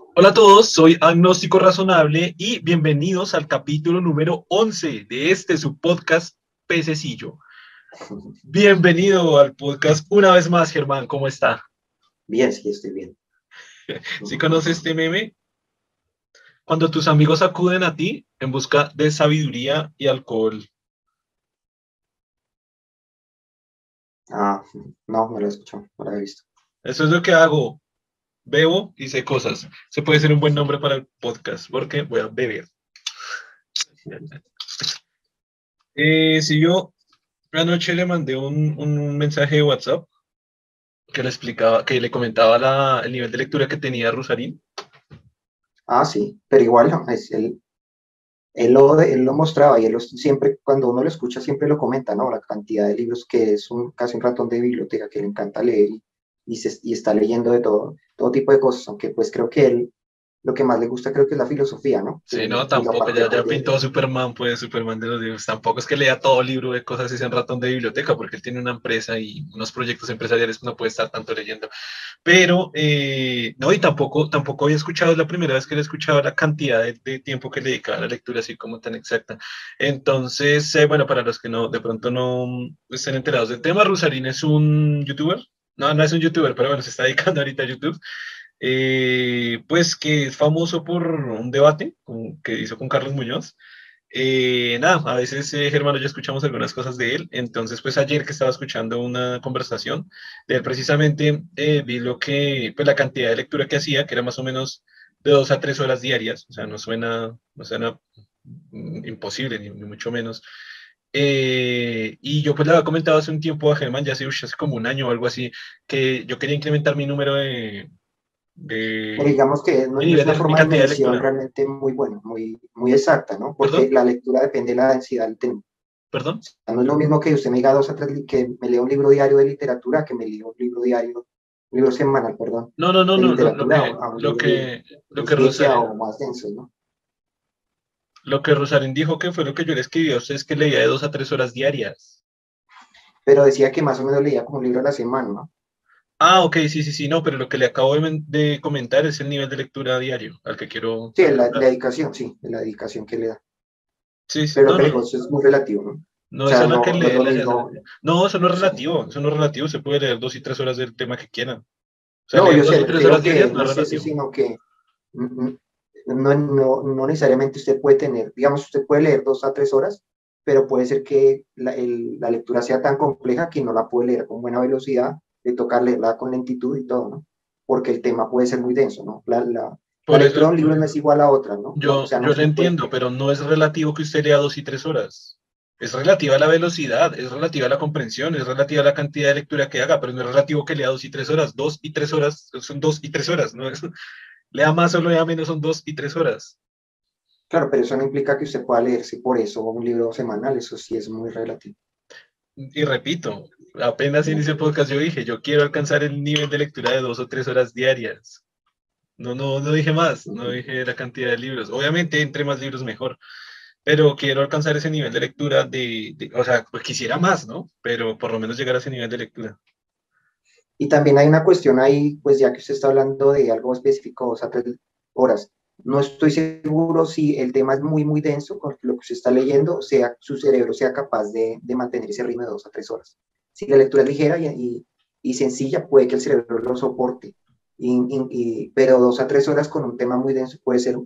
Hola a todos, soy Agnóstico Razonable y bienvenidos al capítulo número 11 de este su podcast Pececillo. Bienvenido al podcast una vez más, Germán, ¿cómo está? Bien, sí, estoy bien. ¿Sí conoces este meme? Cuando tus amigos acuden a ti en busca de sabiduría y alcohol. Ah, no, no lo he escuchado, no lo he visto. Eso es lo que hago. Bebo y sé cosas. Se puede ser un buen nombre para el podcast porque voy a beber. Eh, si yo anoche le mandé un, un, mensaje de WhatsApp que le explicaba, que le comentaba la, el nivel de lectura que tenía Rosarín. Ah, sí, pero igual es él, él, lo, él lo mostraba y él siempre, cuando uno lo escucha, siempre lo comenta, ¿no? La cantidad de libros que es un, casi un ratón de biblioteca que le encanta leer y, está leyendo de todo, todo tipo de cosas, aunque pues creo que él lo que más le gusta creo que es la filosofía, ¿no? Sí, no, tampoco, ya, ya pintó Superman, pues Superman de los libros, tampoco es que lea todo libro de cosas y sea un ratón de biblioteca, porque él tiene una empresa y unos proyectos empresariales, no puede estar tanto leyendo. Pero, eh, no, y tampoco, tampoco había escuchado, es la primera vez que le he escuchado la cantidad de, tiempo que le dedicaba a la lectura, así como tan exacta. Entonces, eh, bueno, para los que no, de pronto no estén enterados del tema, Rusarín es un youtuber, no, no es un youtuber, pero bueno, se está dedicando ahorita a YouTube. Eh, pues que es famoso por un debate que hizo con Carlos Muñoz. Eh, nada, a veces eh, Germán ya escuchamos algunas cosas de él, entonces pues ayer que estaba escuchando una conversación de él precisamente vi lo que, pues la cantidad de lectura que hacía, que era más o menos de dos a tres horas diarias, o sea, no suena, no suena mm, imposible, ni mucho menos, eh, y yo pues le había comentado hace un tiempo a Germán, ya hace, hace como un año o algo así, que yo quería incrementar mi número de... de digamos que no es una forma de medición realmente muy buena, muy, muy exacta, ¿no? Porque la lectura depende de la densidad del tema. ¿Perdón? no es lo mismo que usted me diga dos o tres, que me lea un libro diario de literatura, que me lea un libro diario, un libro semanal, perdón. No, no, no, no, lo, que, lo que, lo que, o más denso, ¿no? Lo que Rosarín dijo que fue lo que yo le escribí a usted es que leía de dos a tres horas diarias. Pero decía que más o menos leía como un libro a la semana, ¿no? Ah, ok, sí, sí, sí, no, pero lo que le acabo de, comentar es el nivel de lectura diario al que quiero. Sí, la, dedicación, sí, la dedicación que le da. Sí, sí. Pero no, eso es muy relativo, ¿no? No, eso no, que lee, no, eso no es relativo, eso no es relativo, se puede leer dos y tres horas del tema que quieran. no, yo sé, tres horas diarias no es relativo. sino que mm, mm, no, no, no, necesariamente usted puede tener, digamos, usted puede leer dos a tres horas, pero puede ser que la, la lectura sea tan compleja que no la puede leer con buena velocidad, de tocar leerla con lentitud y todo, ¿no? Porque el tema puede ser muy denso, ¿no? La, la, lectura de un libro no es igual a otra, ¿no? Yo, yo lo entiendo, pero no es relativo que usted lea dos y tres horas. Es relativa a la velocidad, es relativa a la comprensión, es relativa a la cantidad de lectura que haga, pero no es relativo que lea dos y tres horas. Dos y tres horas son dos y tres horas, ¿no? lea más o lea menos son dos y tres horas. Claro, pero eso no implica que usted pueda leerse por eso un libro semanal, eso sí es muy relativo. Y repito, apenas inició el podcast yo dije, yo quiero alcanzar el nivel de lectura de dos o tres horas diarias. No, no, no dije más, no dije la cantidad de libros. Obviamente, entre más libros mejor, pero quiero alcanzar ese nivel de lectura de, de, o sea, pues quisiera más, ¿no? Pero por lo menos llegar a ese nivel de lectura. Y también hay una cuestión ahí, pues ya que usted está hablando de algo específico, dos a tres horas. No estoy seguro si el tema es muy, muy denso con lo que usted está leyendo, sea su cerebro sea capaz de, de mantener ese ritmo de dos a tres horas. Si la lectura es ligera y, y, sencilla, puede que el cerebro lo soporte. Y, pero dos a tres horas con un tema muy denso puede ser,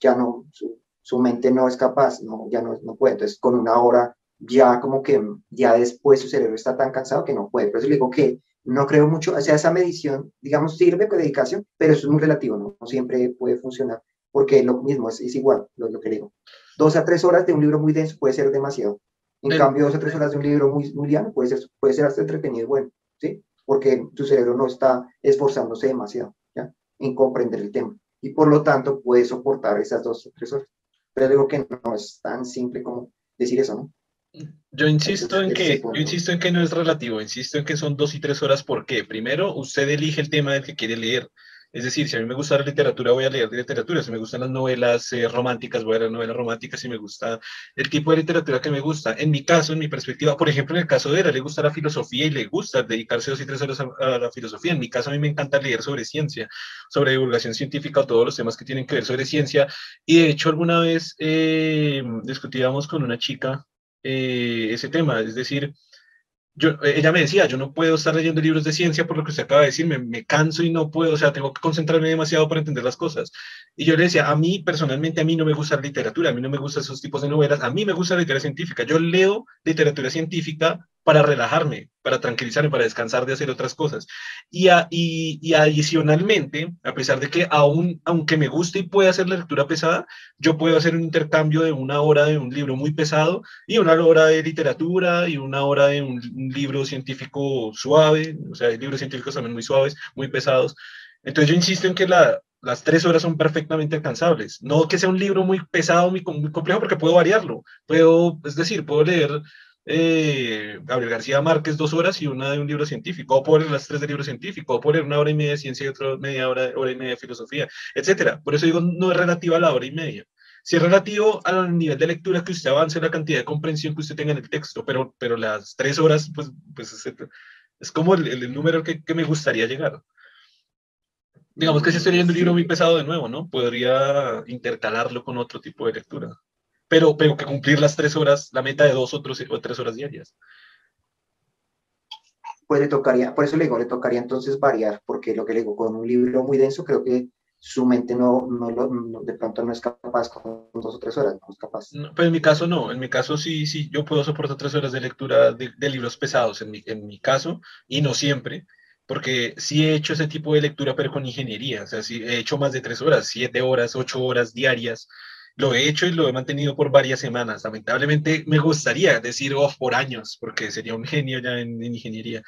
ya no, su, su, mente no es capaz, no, ya no, no puede. Entonces, con una hora, ya como que ya después su cerebro está tan cansado que no puede. Por eso le digo que no creo mucho, o sea, esa medición, digamos, sirve con dedicación, pero eso es muy relativo, ¿no? no siempre puede funcionar, porque lo mismo es, es igual, lo, lo, que digo. Dos a tres horas de un libro muy denso puede ser demasiado. En cambio, dos a tres horas de un libro muy, muy liano puede ser, puede ser hasta entretenido y bueno, ¿sí? Porque tu cerebro no está esforzándose demasiado, ¿ya? En comprender el tema. Y por lo tanto, puede soportar esas dos o tres horas. Pero digo que no es tan simple como decir eso, ¿no? Yo insisto en que, yo insisto en que no es relativo, insisto en que son dos y tres horas. ¿Por qué? Primero, usted elige el tema del que quiere leer. Es decir, si a mí me gusta la literatura, voy a leer literatura. Si me gustan las novelas eh, románticas, voy a leer novelas románticas. Si me gusta el tipo de literatura que me gusta. En mi caso, en mi perspectiva, por ejemplo, en el caso de Era, le gusta la filosofía y le gusta dedicarse dos y tres horas a, la filosofía. En mi caso, a mí me encanta leer sobre ciencia, sobre divulgación científica o todos los temas que tienen que ver sobre ciencia. Y de hecho, alguna vez eh, discutíamos con una chica eh, ese tema. Es decir, yo, ella me decía, yo no puedo estar leyendo libros de ciencia por lo que usted acaba de decir, me, me, canso y no puedo, o sea, tengo que concentrarme demasiado para entender las cosas. Y yo le decía, a mí personalmente, a mí no me gusta la literatura, a mí no me gustan esos tipos de novelas, a mí me gusta la literatura científica. Yo leo literatura científica para relajarme, para tranquilizarme, para descansar de hacer otras cosas. Y, y, adicionalmente, a pesar de que aún, aunque me guste y pueda hacer la lectura pesada, yo puedo hacer un intercambio de una hora de un libro muy pesado y una hora de literatura y una hora de un, libro científico suave, o sea, hay libros científicos también muy suaves, muy pesados. Entonces yo insisto en que la, las tres horas son perfectamente alcanzables. No que sea un libro muy pesado, muy, muy complejo, porque puedo variarlo. Puedo, es decir, puedo leer eh, Gabriel García Márquez dos horas y una de un libro científico, o poner las tres de libro científico, o poner una hora y media de ciencia y otra media hora, hora y media de filosofía, etcétera. Por eso digo, no es relativo a la hora y media. Si es relativo al nivel de lectura que usted avance, la cantidad de comprensión que usted tenga en el texto, pero, pero las tres horas, pues, pues es, como el, el número que, que, me gustaría llegar. Digamos que si estoy leyendo un libro muy pesado de nuevo, ¿no? Podría intercalarlo con otro tipo de lectura pero, pero que cumplir las tres horas, la meta de dos o tres horas diarias. Pues le tocaría, por eso le digo, le tocaría entonces variar, porque lo que le digo, con un libro muy denso, creo que su mente no, no, de pronto no es capaz con dos o tres horas, no es capaz. pues en mi caso no, en mi caso sí, sí, yo puedo soportar tres horas de lectura de, de libros pesados, en mi, en mi caso, y no siempre, porque sí he hecho ese tipo de lectura, pero con ingeniería, o sea, sí he hecho más de tres horas, siete horas, ocho horas diarias, lo he hecho y lo he mantenido por varias semanas. Lamentablemente me gustaría decir, oh, por años, porque sería un genio ya en, ingeniería.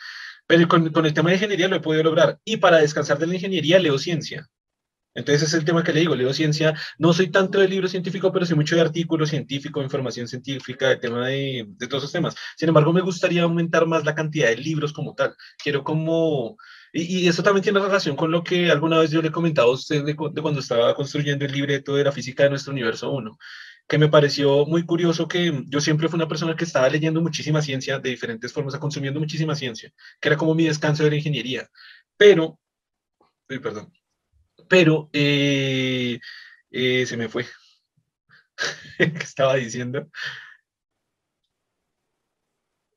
Pero con, con, el tema de ingeniería lo he podido lograr. Y para descansar de la ingeniería leo ciencia. Entonces es el tema que le digo, leo ciencia, no soy tanto de libro científico, pero sí mucho de artículos científicos, información científica, de tema de, de todos esos temas. Sin embargo, me gustaría aumentar más la cantidad de libros como tal. Quiero como y, eso también tiene relación con lo que alguna vez yo le he comentado a usted de, cuando estaba construyendo el libreto de la física de nuestro universo 1, que me pareció muy curioso que yo siempre fui una persona que estaba leyendo muchísima ciencia de diferentes formas, consumiendo muchísima ciencia, que era como mi descanso de la ingeniería. Pero, perdón, pero eh, eh, se me fue. ¿Qué estaba diciendo?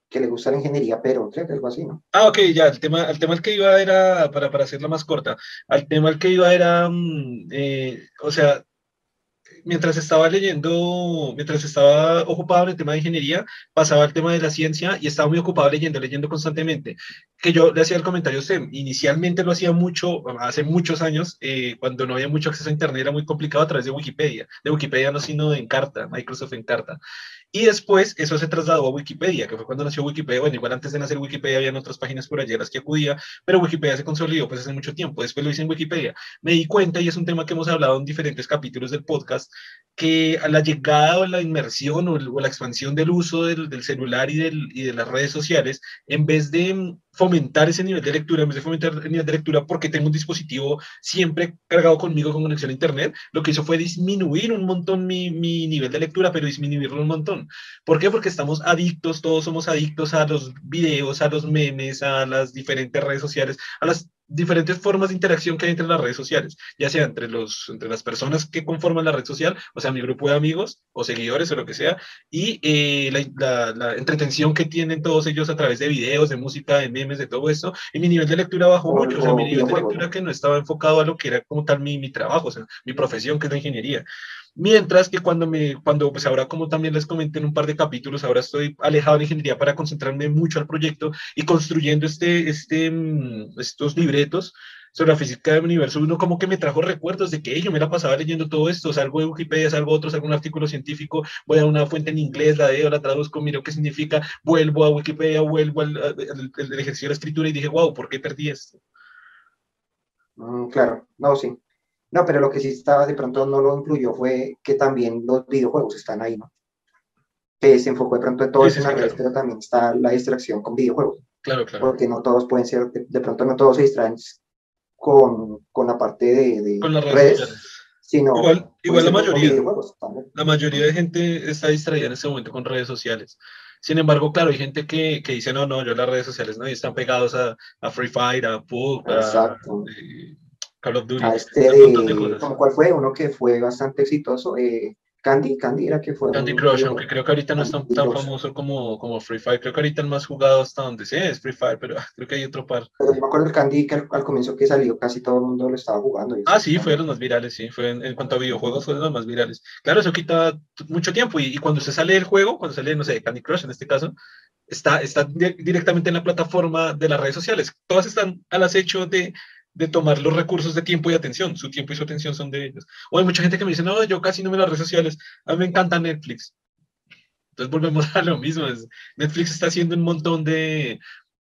Que le gusta la ingeniería, pero creo que algo así, ¿no? Ah, ok, ya, el tema, el tema al que iba era, para, para hacerla más corta, al tema al que iba era, mm, eh, o sea, mientras estaba leyendo, mientras estaba ocupado en el tema de ingeniería, pasaba al tema de la ciencia y estaba muy ocupado leyendo, leyendo constantemente. Que yo le hacía el comentario, usted, inicialmente lo hacía mucho, hace muchos años, eh, cuando no había mucho acceso a Internet, era muy complicado a través de Wikipedia. De Wikipedia no, sino de Encarta, Microsoft Encarta. Y después eso se trasladó a Wikipedia, que fue cuando nació Wikipedia. Bueno, igual antes de nacer Wikipedia habían otras páginas por allí a las que acudía, pero Wikipedia se consolidó pues hace mucho tiempo. Después lo hice en Wikipedia. Me di cuenta, y es un tema que hemos hablado en diferentes capítulos del podcast, que a la llegada o la inmersión o, la expansión del uso del, del celular y, del, y de las redes sociales, en vez de fomentar ese nivel de lectura, en vez de fomentar el nivel de lectura porque tengo un dispositivo siempre cargado conmigo con conexión a Internet, lo que hizo fue disminuir un montón mi, mi nivel de lectura, pero disminuirlo un montón. ¿Por qué? Porque estamos adictos, todos somos adictos a los videos, a los memes, a las diferentes redes sociales, a las diferentes formas de interacción que hay entre las redes sociales, ya sea entre, los, entre las personas que conforman la red social, o sea, mi grupo de amigos o seguidores o lo que sea, y eh, la, la, entretención que tienen todos ellos a través de videos, de música, de memes, de todo esto, y mi nivel de lectura bajó mucho, o sea, mi nivel de lectura que no estaba enfocado a lo que era como tal mi, mi trabajo, o sea, mi profesión, que es la ingeniería. Mientras que cuando me, cuando pues ahora como también les comenté en un par de capítulos, ahora estoy alejado de ingeniería para concentrarme mucho al proyecto y construyendo este, este, mm, estos libretos sobre la física del universo, uno como que me trajo recuerdos de que yo me la pasaba leyendo todo esto, salgo de Wikipedia, salgo otro, salgo un artículo científico, voy a una fuente en inglés, la leo, la traduzco, miro qué significa, vuelvo a Wikipedia, vuelvo al, ejercicio de la escritura y dije, wow, ¿por qué perdí esto? Mm, claro, no, sí. No, pero lo que sí estaba de pronto no lo incluyó fue que también los videojuegos están ahí, ¿no? Que se enfocó de pronto en todo eso en la red, pero también está la distracción con videojuegos. Claro, claro. Porque no todos pueden ser, de, pronto no todos se distraen con, con la parte de, de con las redes, sino igual, igual la mayoría, la mayoría de gente está distraída en ese momento con redes sociales. Sin embargo, claro, hay gente que, que dice, no, no, yo las redes sociales no, y están pegados a, a Free Fire, a PUBG, a eh, Call of Duty. A este de, ¿Cuál fue? Uno que fue bastante exitoso, eh, Candy, Candy era que fue. Candy Crush, aunque creo que ahorita no es tan, tan famoso como, como Free Fire. Creo que ahorita el más jugado hasta donde sí es Free Fire, pero creo que hay otro par. Pero yo me acuerdo del Candy que al, comienzo que salió casi todo el mundo lo estaba jugando. Ah, sí, fue de los más virales, sí. Fue en, cuanto a videojuegos, fue de los más virales. Claro, eso quita mucho tiempo. Y, cuando se sale del juego, cuando sale, no sé, Candy Crush en este caso, está, está directamente en la plataforma de las redes sociales. Todas están al acecho de de tomar los recursos de tiempo y atención. Su tiempo y su atención son de ellos. O hay mucha gente que me dice, no, yo casi no me las redes sociales. A mí me encanta Netflix. Entonces volvemos a lo mismo. Netflix está haciendo un montón de,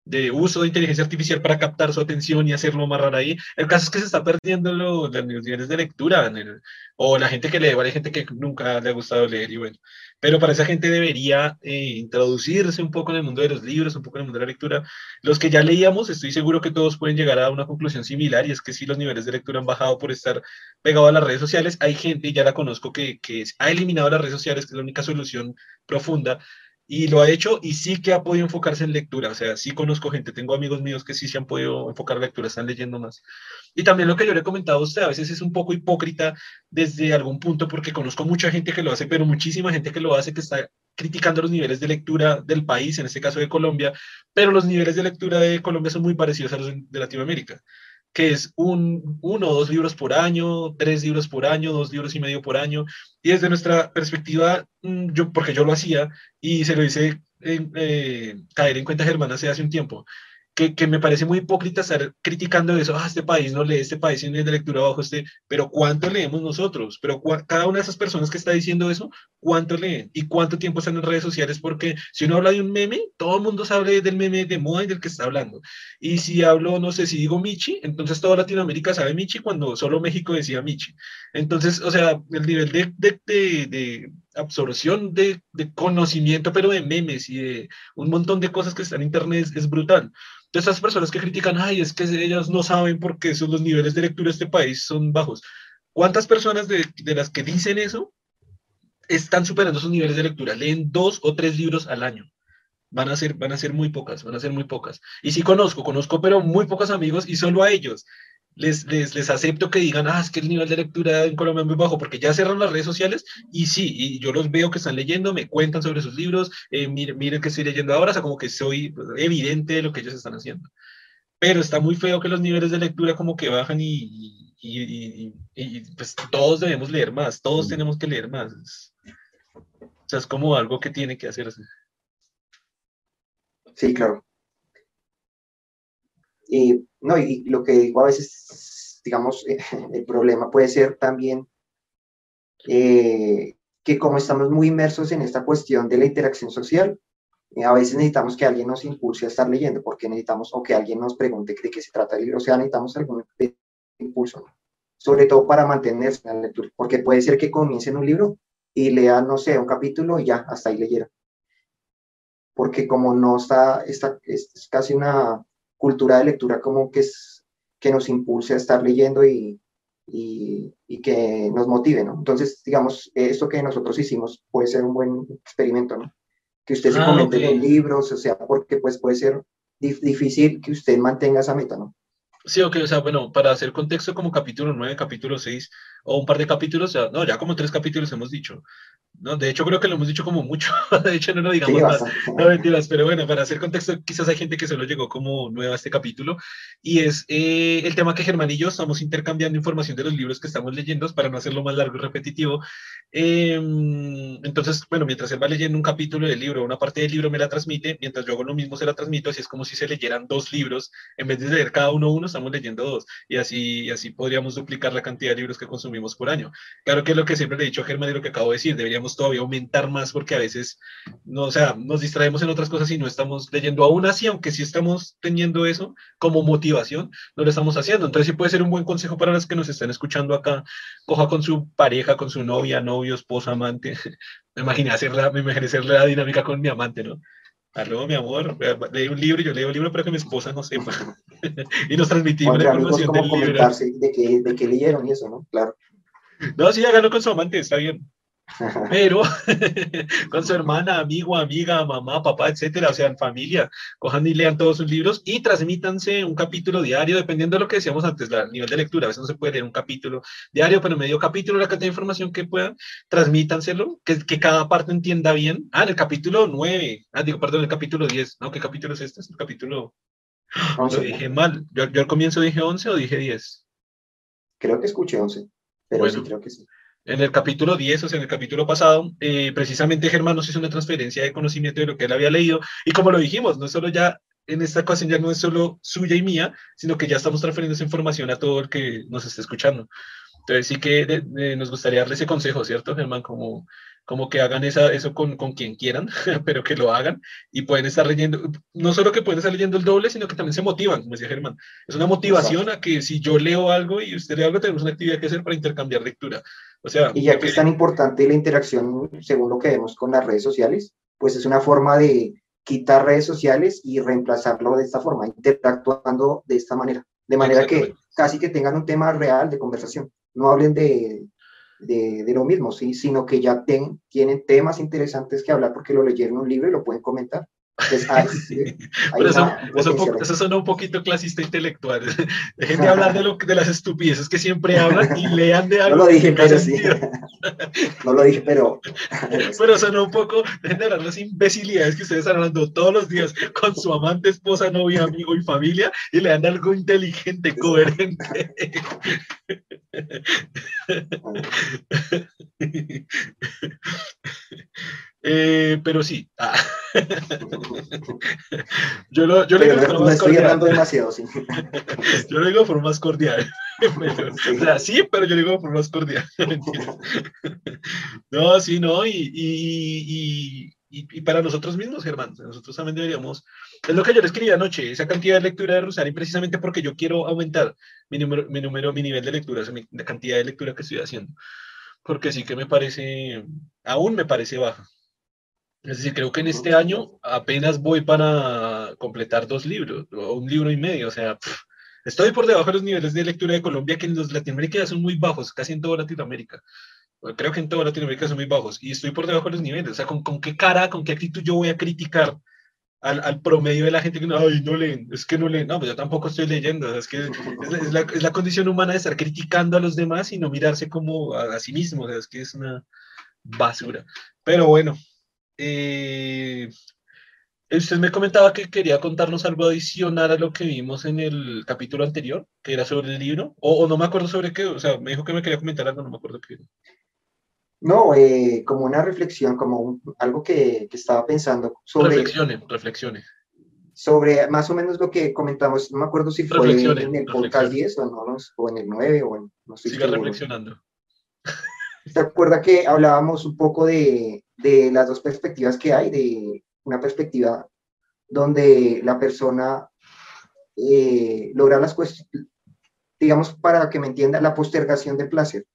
de uso de inteligencia artificial para captar su atención y hacerlo amarrar ahí. El caso es que se está perdiendo los niveles de lectura, o la gente que lee, hay gente que nunca le ha gustado leer, y bueno, pero para esa gente debería eh, introducirse un poco en el mundo de los libros, un poco en el mundo de la lectura. Los que ya leíamos, estoy seguro que todos pueden llegar a una conclusión similar, y es que si los niveles de lectura han bajado por estar pegado a las redes sociales, hay gente, ya la conozco, que, que ha eliminado las redes sociales, que es la única solución profunda, y lo ha hecho y sí que ha podido enfocarse en lectura, o sea, sí conozco gente, tengo amigos míos que sí se han podido enfocar en lectura, están leyendo más. Y también lo que yo le he comentado usted, a veces es un poco hipócrita desde algún punto porque conozco mucha gente que lo hace, pero muchísima gente que lo hace que está criticando los niveles de lectura del país, en este caso de Colombia, pero los niveles de lectura de Colombia son muy parecidos a los de Latinoamérica que es un, uno o dos libros por año, tres libros por año, dos libros y medio por año. Y desde nuestra perspectiva, mm, yo, porque yo lo hacía y se lo hice eh, caer en cuenta Germán hace, hace un tiempo, que, me parece muy hipócrita estar criticando eso, ah, este país no lee, este país tiene de lectura bajo este, pero ¿cuánto leemos nosotros? Pero cada una de esas personas que está diciendo eso, ¿cuánto leen? ¿Y cuánto tiempo están en redes sociales? Porque si uno habla de un meme, todo el mundo sabe del meme de moda y del que está hablando. Y si hablo, no sé, si digo Michi, entonces toda Latinoamérica sabe Michi cuando solo México decía Michi. Entonces, o sea, el nivel de, de, de, de absorción de, de, conocimiento, pero de memes y de un montón de cosas que están en Internet es brutal. Entonces, esas personas que critican, ay, es que ellas no saben por qué son los niveles de lectura de este país son bajos. ¿Cuántas personas de, de las que dicen eso están superando sus niveles de lectura? Leen dos o tres libros al año. Van a, ser, van a ser muy pocas, van a ser muy pocas. Y sí conozco, conozco, pero muy pocos amigos y solo a ellos les, les, les, acepto que digan, ah, es que el nivel de lectura en Colombia es muy bajo, porque ya cerran las redes sociales y sí, y yo los veo que están leyendo, me cuentan sobre sus libros, eh, miren, miren que estoy leyendo ahora, o sea, como que soy evidente de lo que ellos están haciendo. Pero está muy feo que los niveles de lectura como que bajan y, y, y, pues todos debemos leer más, todos tenemos que leer más. O sea, es como algo que tiene que hacerse. Sí, claro. Y, no, y lo que digo a veces, digamos, el problema puede ser también eh, que como estamos muy inmersos en esta cuestión de la interacción social, eh, a veces necesitamos que alguien nos impulse a estar leyendo, porque necesitamos, o que alguien nos pregunte de qué se trata el libro, o sea, necesitamos algún impulso, sobre todo para mantenerse en la lectura, porque puede ser que comiencen un libro y lean, no sé, un capítulo y ya, hasta ahí leyeron. Porque como no está, está es casi una, cultura de lectura como que, es, que nos impulse a estar leyendo y, y, y, que nos motive, ¿no? Entonces, digamos, esto que nosotros hicimos puede ser un buen experimento, ¿no? Que usted se ah, comente los libros, o sea, porque pues puede ser difícil que usted mantenga esa meta, ¿no? Sí, ok, o sea, bueno, para hacer contexto como capítulo 9, capítulo 6, o un par de capítulos, sea, no, ya como tres capítulos hemos dicho, ¿no? De hecho, creo que lo hemos dicho como mucho, de hecho, no lo digamos más, no mentiras, pero bueno, para hacer contexto, quizás hay gente que solo llegó como nueva a este capítulo, y es eh, el tema que Germán y yo estamos intercambiando información de los libros que estamos leyendo, para no hacerlo más largo y repetitivo. Em, entonces, bueno, mientras él va leyendo un capítulo del libro, una parte del libro me la transmite, mientras yo hago lo mismo se la transmito, así es como si se leyeran dos libros, en vez de leer cada uno uno, estamos leyendo dos, y así, y así podríamos duplicar la cantidad de libros que consumimos por año. Claro que es lo que siempre le he dicho a Germán y lo que acabo de decir, deberíamos todavía aumentar más porque a veces, no, o sea, nos distraemos en otras cosas y no estamos leyendo aún así, aunque sí estamos teniendo eso como motivación, no lo estamos haciendo. Entonces sí puede ser un buen consejo para los que nos están escuchando acá, coja con su pareja, con su novia, novio, esposa, amante. me imaginé hacer la, me imaginé hacer la dinámica con mi amante, ¿no? Aló, mi amor, leí un libro, yo leo un libro para que mi esposa no sepa. y nos transmitimos la información del libro. De qué, de qué leyeron y eso, ¿no? Claro. No, sí, hágalo con su amante, está bien. Pero con su hermana, amigo, amiga, mamá, papá, etcétera, o sea, en familia, cojan y lean todos sus libros y transmítanse un capítulo diario, dependiendo de lo que decíamos antes, el nivel de lectura. A veces no se puede leer un capítulo diario, pero medio capítulo, la cantidad de información que puedan, transmítanselo, que, que cada parte entienda bien. Ah, en el capítulo 9, ah, digo, perdón, el capítulo 10, ¿no? ¿Qué capítulo es este? Es el capítulo. Lo dije mal. Yo, yo, al comienzo dije 11 o dije 10. Creo que escuché 11, pero sí, creo que sí. En el capítulo 10, o sea, en el capítulo pasado, eh, precisamente Germán nos hizo una transferencia de conocimiento de lo que él había leído. Y como lo dijimos, no es solo ya, en esta ocasión ya no es solo suya y mía, sino que ya estamos transfiriendo esa información a todo el que nos esté escuchando. Entonces sí que nos gustaría darle ese consejo, ¿cierto, Germán? Como, como que hagan esa, eso con, con quien quieran, pero que lo hagan y pueden estar leyendo, no solo que pueden estar leyendo el doble, sino que también se motivan, como decía Germán. Es una motivación a que si yo leo algo y usted lee algo, tenemos una actividad que hacer para intercambiar lectura. O sea, y ya que es tan importante la interacción, según lo que vemos con las redes sociales, pues es una forma de quitar redes sociales y reemplazarlo de esta forma, interactuando de esta manera, de manera que casi que tengan un tema real de conversación, no hablen de, de, de lo mismo, ¿sí? sino que ya ten, tienen temas interesantes que hablar porque lo leyeron en un libro y lo pueden comentar. Pero eso, eso, suena un poquito clasista intelectual. Dejen de hablar de, lo, de las estupideces que siempre hablan y lean de algo. No lo dije, pero sí. no lo dije, pero. pero suena un poco. Dejen de hablar de las imbecilidades que ustedes están hablando todos los días con su amante, esposa, novia, amigo y familia y lean de algo inteligente, coherente. Eh, pero sí. Ah. yo lo, yo digo de más cordial. demasiado, sí. yo lo digo por más cordial. sí. O sea, sí, pero yo lo digo por más cordial. no, sí, no, y, y, y, y, para nosotros mismos, Germán, nosotros también deberíamos, es lo que yo le escribí anoche, esa cantidad de lectura de Rosario, precisamente porque yo quiero aumentar mi número, mi número, mi nivel de lectura, mi, la cantidad de lectura que estoy haciendo, porque sí que me parece, aún me parece baja. Es decir, creo que en este año apenas voy para completar dos libros, o un libro y medio, o sea, estoy por debajo de los niveles de lectura de Colombia, que en los Latinoamérica son muy bajos, casi en toda Latinoamérica. Creo que en toda Latinoamérica son muy bajos, y estoy por debajo de los niveles. O sea, ¿con, con qué cara, con qué actitud yo voy a criticar al, al, promedio de la gente que no, ay, no leen, es que no leen, no, pues yo tampoco estoy leyendo, es que es la, es la, condición humana de estar criticando a los demás y no mirarse como a, a sí mismo, o sea, es que es una basura. Pero bueno, eh, usted me comentaba que quería contarnos algo adicional a lo que vimos en el capítulo anterior, que era sobre el libro, o, o no me acuerdo sobre qué, o sea, me dijo que me quería comentar algo, no me acuerdo qué. No, eh, como una reflexión, como un, algo que, que, estaba pensando sobre... Reflexione, reflexione. Sobre más o menos lo que comentamos, no me acuerdo si fue en el podcast 10 o, no, o en el 9 o en... No Siga reflexionando. ¿Se acuerda que hablábamos un poco de, de las dos perspectivas que hay, de una perspectiva donde la persona eh, logra las cuestiones, digamos, para que me entienda, la postergación del placer.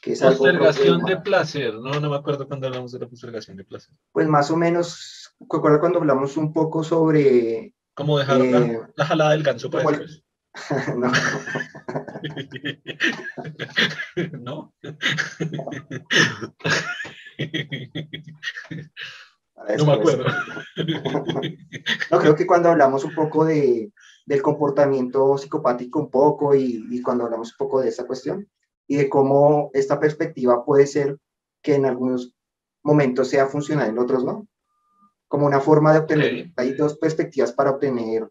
Que es postergación de placer, no, no me acuerdo cuando hablamos de la postergación de placer. Pues más o menos, recuerda cuando hablamos un poco sobre... ¿Cómo dejar eh, la, jalada del ganso para después? no. ¿No? No me acuerdo. No, creo que cuando hablamos un poco de, del comportamiento psicopático un poco y, y, cuando hablamos un poco de esta cuestión y de cómo esta perspectiva puede ser que en algunos momentos sea funcional, en otros no. Como una forma de obtener, hay dos perspectivas para obtener,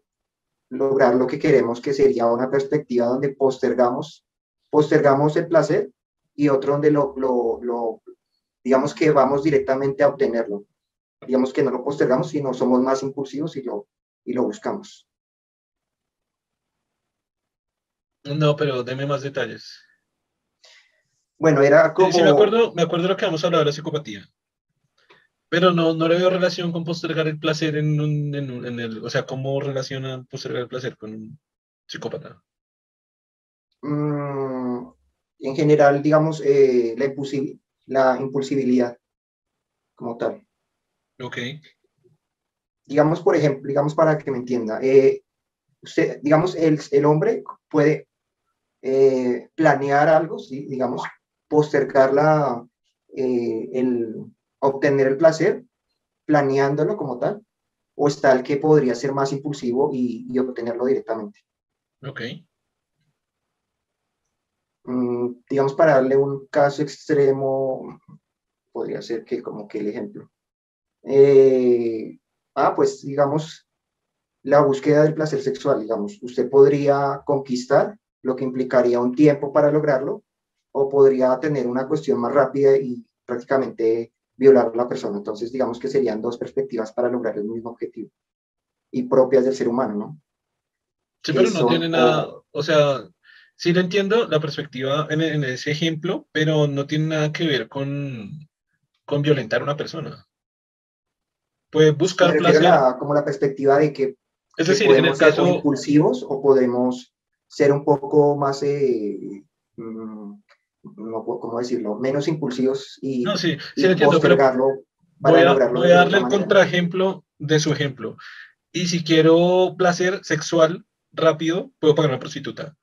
lograr lo que queremos, que sería una perspectiva donde postergamos, postergamos el placer y otro donde lo, lo, lo digamos que vamos directamente a obtenerlo. Digamos que no lo postergamos, sino somos más impulsivos y lo, y lo buscamos. No, pero deme más detalles. Bueno, era como... Sí, me acuerdo, me acuerdo de lo que hemos hablado de la psicopatía. Pero no, no le veo relación con postergar el placer en, un, en, un, en el... O sea, ¿cómo relaciona postergar el placer con un psicópata? Mm, en general, digamos, eh, la la impulsibilidad como tal. Ok. digamos, por ejemplo, digamos para que me entienda, eh, usted, digamos, el, el hombre puede eh, planear algo, ¿sí? digamos, postergar la, eh, el obtener el placer, planeándolo como tal, o está el que podría ser más impulsivo y, y obtenerlo directamente. Ok. Mm, digamos, para darle un caso extremo, podría ser que como que el ejemplo. Eh, ah, pues digamos, la búsqueda del placer sexual, digamos, usted podría conquistar, lo que implicaría un tiempo para lograrlo, o podría tener una cuestión más rápida y prácticamente violar a la persona. Entonces, digamos que serían dos perspectivas para lograr el mismo objetivo y propias del ser humano, ¿no? Sí, pero no tiene nada, o sea, sí lo entiendo, la perspectiva en, en, ese ejemplo, pero no tiene nada que ver con, con violentar a una persona. Puede buscar placer. La, como la perspectiva de que, es decir, en el caso... impulsivos o podemos ser un poco más, eh, mm, no, ¿cómo decirlo? Menos impulsivos y, no, sí, sí y entiendo, pero voy a, voy a darle el contraejemplo de su ejemplo. Y si quiero placer sexual rápido, puedo pagar una prostituta.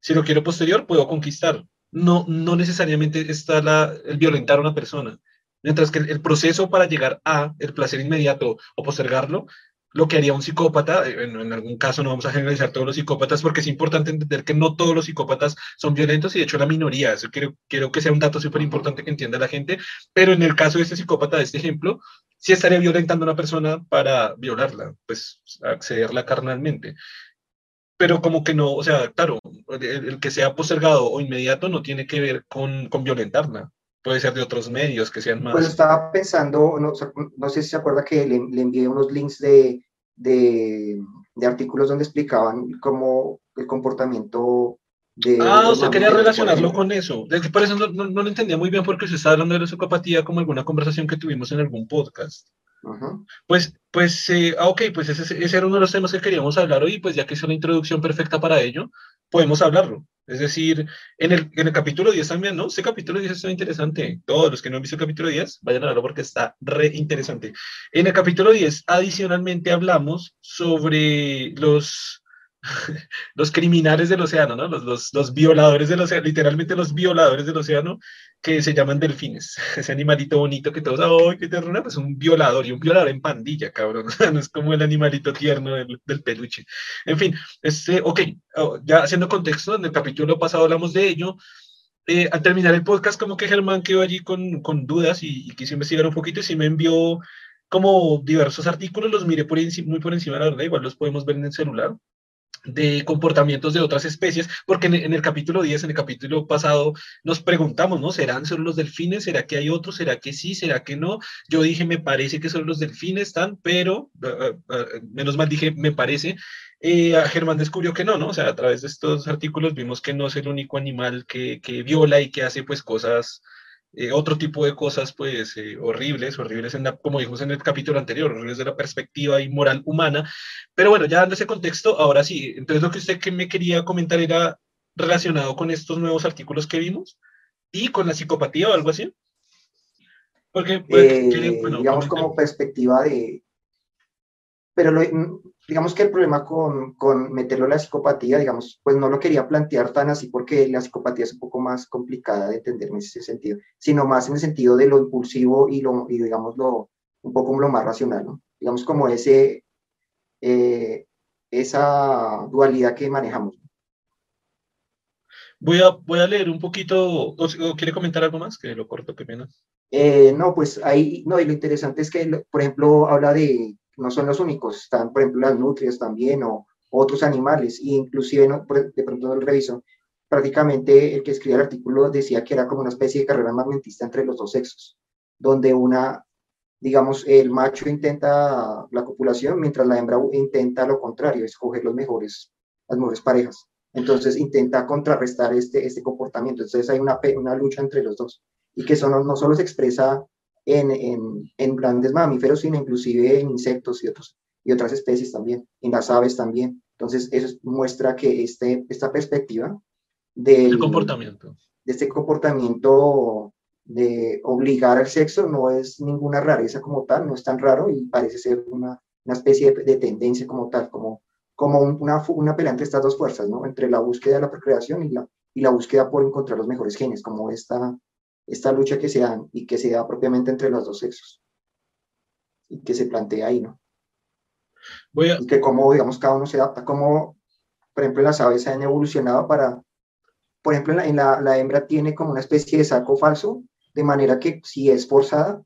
Si lo quiero posterior, puedo conquistar. No, no necesariamente está la, el violentar a una persona. Mientras que el, el, proceso para llegar a el placer inmediato o postergarlo lo que haría un psicópata, eh, en, en, algún caso no vamos a generalizar todos los psicópatas porque es importante entender que no todos los psicópatas son violentos y de hecho la minoría, eso quiero, quiero que sea un dato súper importante que entienda la gente, pero en el caso de este psicópata, de este ejemplo, sí estaría violentando a una persona para violarla, pues accederla carnalmente. Pero como que no, o sea, claro, el, el que sea postergado o inmediato no tiene que ver con, con violentarla puede ser de otros medios que sean más. Pues estaba pensando, no, no sé si se acuerda que le, le envié unos links de, de, de, artículos donde explicaban cómo el comportamiento de... Ah, o sea, quería relacionarlo con eso. Es que por eso no, no, no, lo entendía muy bien porque se está hablando de la psicopatía como alguna conversación que tuvimos en algún podcast. Uh -huh. Pues, pues, eh, ah, ok, pues ese, ese, era uno de los temas que queríamos hablar hoy, pues ya que es una introducción perfecta para ello, podemos hablarlo. Es decir, en el, en el capítulo 10 también, ¿no? Ese capítulo 10 está interesante. Todos los que no han visto el capítulo 10, vayan a verlo porque está re interesante. En el capítulo 10, adicionalmente, hablamos sobre los, los criminales del océano, ¿no? Los, los, los, violadores del océano, literalmente los violadores del océano, que se llaman delfines. Ese animalito bonito que todos, ¡ay, qué ternura! Pues un violador y un violador en pandilla, cabrón. no es como el animalito tierno del, del peluche. En fin, este, ok, oh, ya haciendo contexto, en el capítulo pasado hablamos de ello. Eh, al terminar el podcast, como que Germán quedó allí con, con dudas y, y, investigar un poquito y sí me envió como diversos artículos, los miré por muy por encima, la verdad, igual los podemos ver en el celular de comportamientos de otras especies, porque en, el capítulo 10, en el capítulo pasado, nos preguntamos, ¿no? ¿Serán solo los delfines? ¿Será que hay otros? ¿Será que sí? ¿Será que no? Yo dije, me parece que solo los delfines están, pero, uh, menos mal dije, me parece. Eh, Germán descubrió que no, ¿no? O sea, a través de estos artículos vimos que no es el único animal que, que viola y que hace, pues, cosas eh, otro tipo de cosas pues eh, horribles, horribles en la, como dijimos en el capítulo anterior, horribles de la perspectiva y moral humana. Pero bueno, ya dando ese contexto, ahora sí, entonces lo que usted que me quería comentar era relacionado con estos nuevos artículos que vimos y con la psicopatía o algo así. Porque, pues, eh, bueno, digamos como perspectiva de... Pero lo, digamos que el problema con, con meterlo en la psicopatía, digamos, pues no lo quería plantear tan así porque la psicopatía es un poco más complicada de entender en ese sentido, sino más en el sentido de lo impulsivo y, lo, y digamos, lo, un poco lo más racional, ¿no? Digamos como ese, eh, esa dualidad que manejamos. Voy a, voy a leer un poquito, o, o quiere comentar algo más, que lo corto, qué pena. Eh, no, pues ahí, no, y lo interesante es que, por ejemplo, habla de no son los únicos, están por ejemplo las nutrias también o otros animales, e inclusive no, de pronto lo reviso, prácticamente el que escribió el artículo decía que era como una especie de carrera magnetista entre los dos sexos, donde una, digamos, el macho intenta la copulación, mientras la hembra intenta lo contrario, escoger los mejores, las mejores parejas. Entonces intenta contrarrestar este, este comportamiento. Entonces hay una, una lucha entre los dos. Y que eso no solo se expresa en, en, en, grandes mamíferos, sino inclusive en insectos y, otros, y otras especies también, en las aves también. Entonces, eso muestra que este, esta perspectiva del El comportamiento. de este comportamiento de obligar al sexo no es ninguna rareza como tal, no es tan raro y parece ser una, una especie de, tendencia como tal, como, como una, una pelea entre estas dos fuerzas, ¿no? Entre la búsqueda de la procreación y la, y la búsqueda por encontrar los mejores genes, como esta, esta lucha que se dan y que se da propiamente entre los dos sexos y que se plantea ahí, ¿no? Voy a... Y que como, digamos, cada uno se adapta, como, por ejemplo, las aves han evolucionado para, por ejemplo, en la, la, hembra tiene como una especie de saco falso, de manera que si es forzada,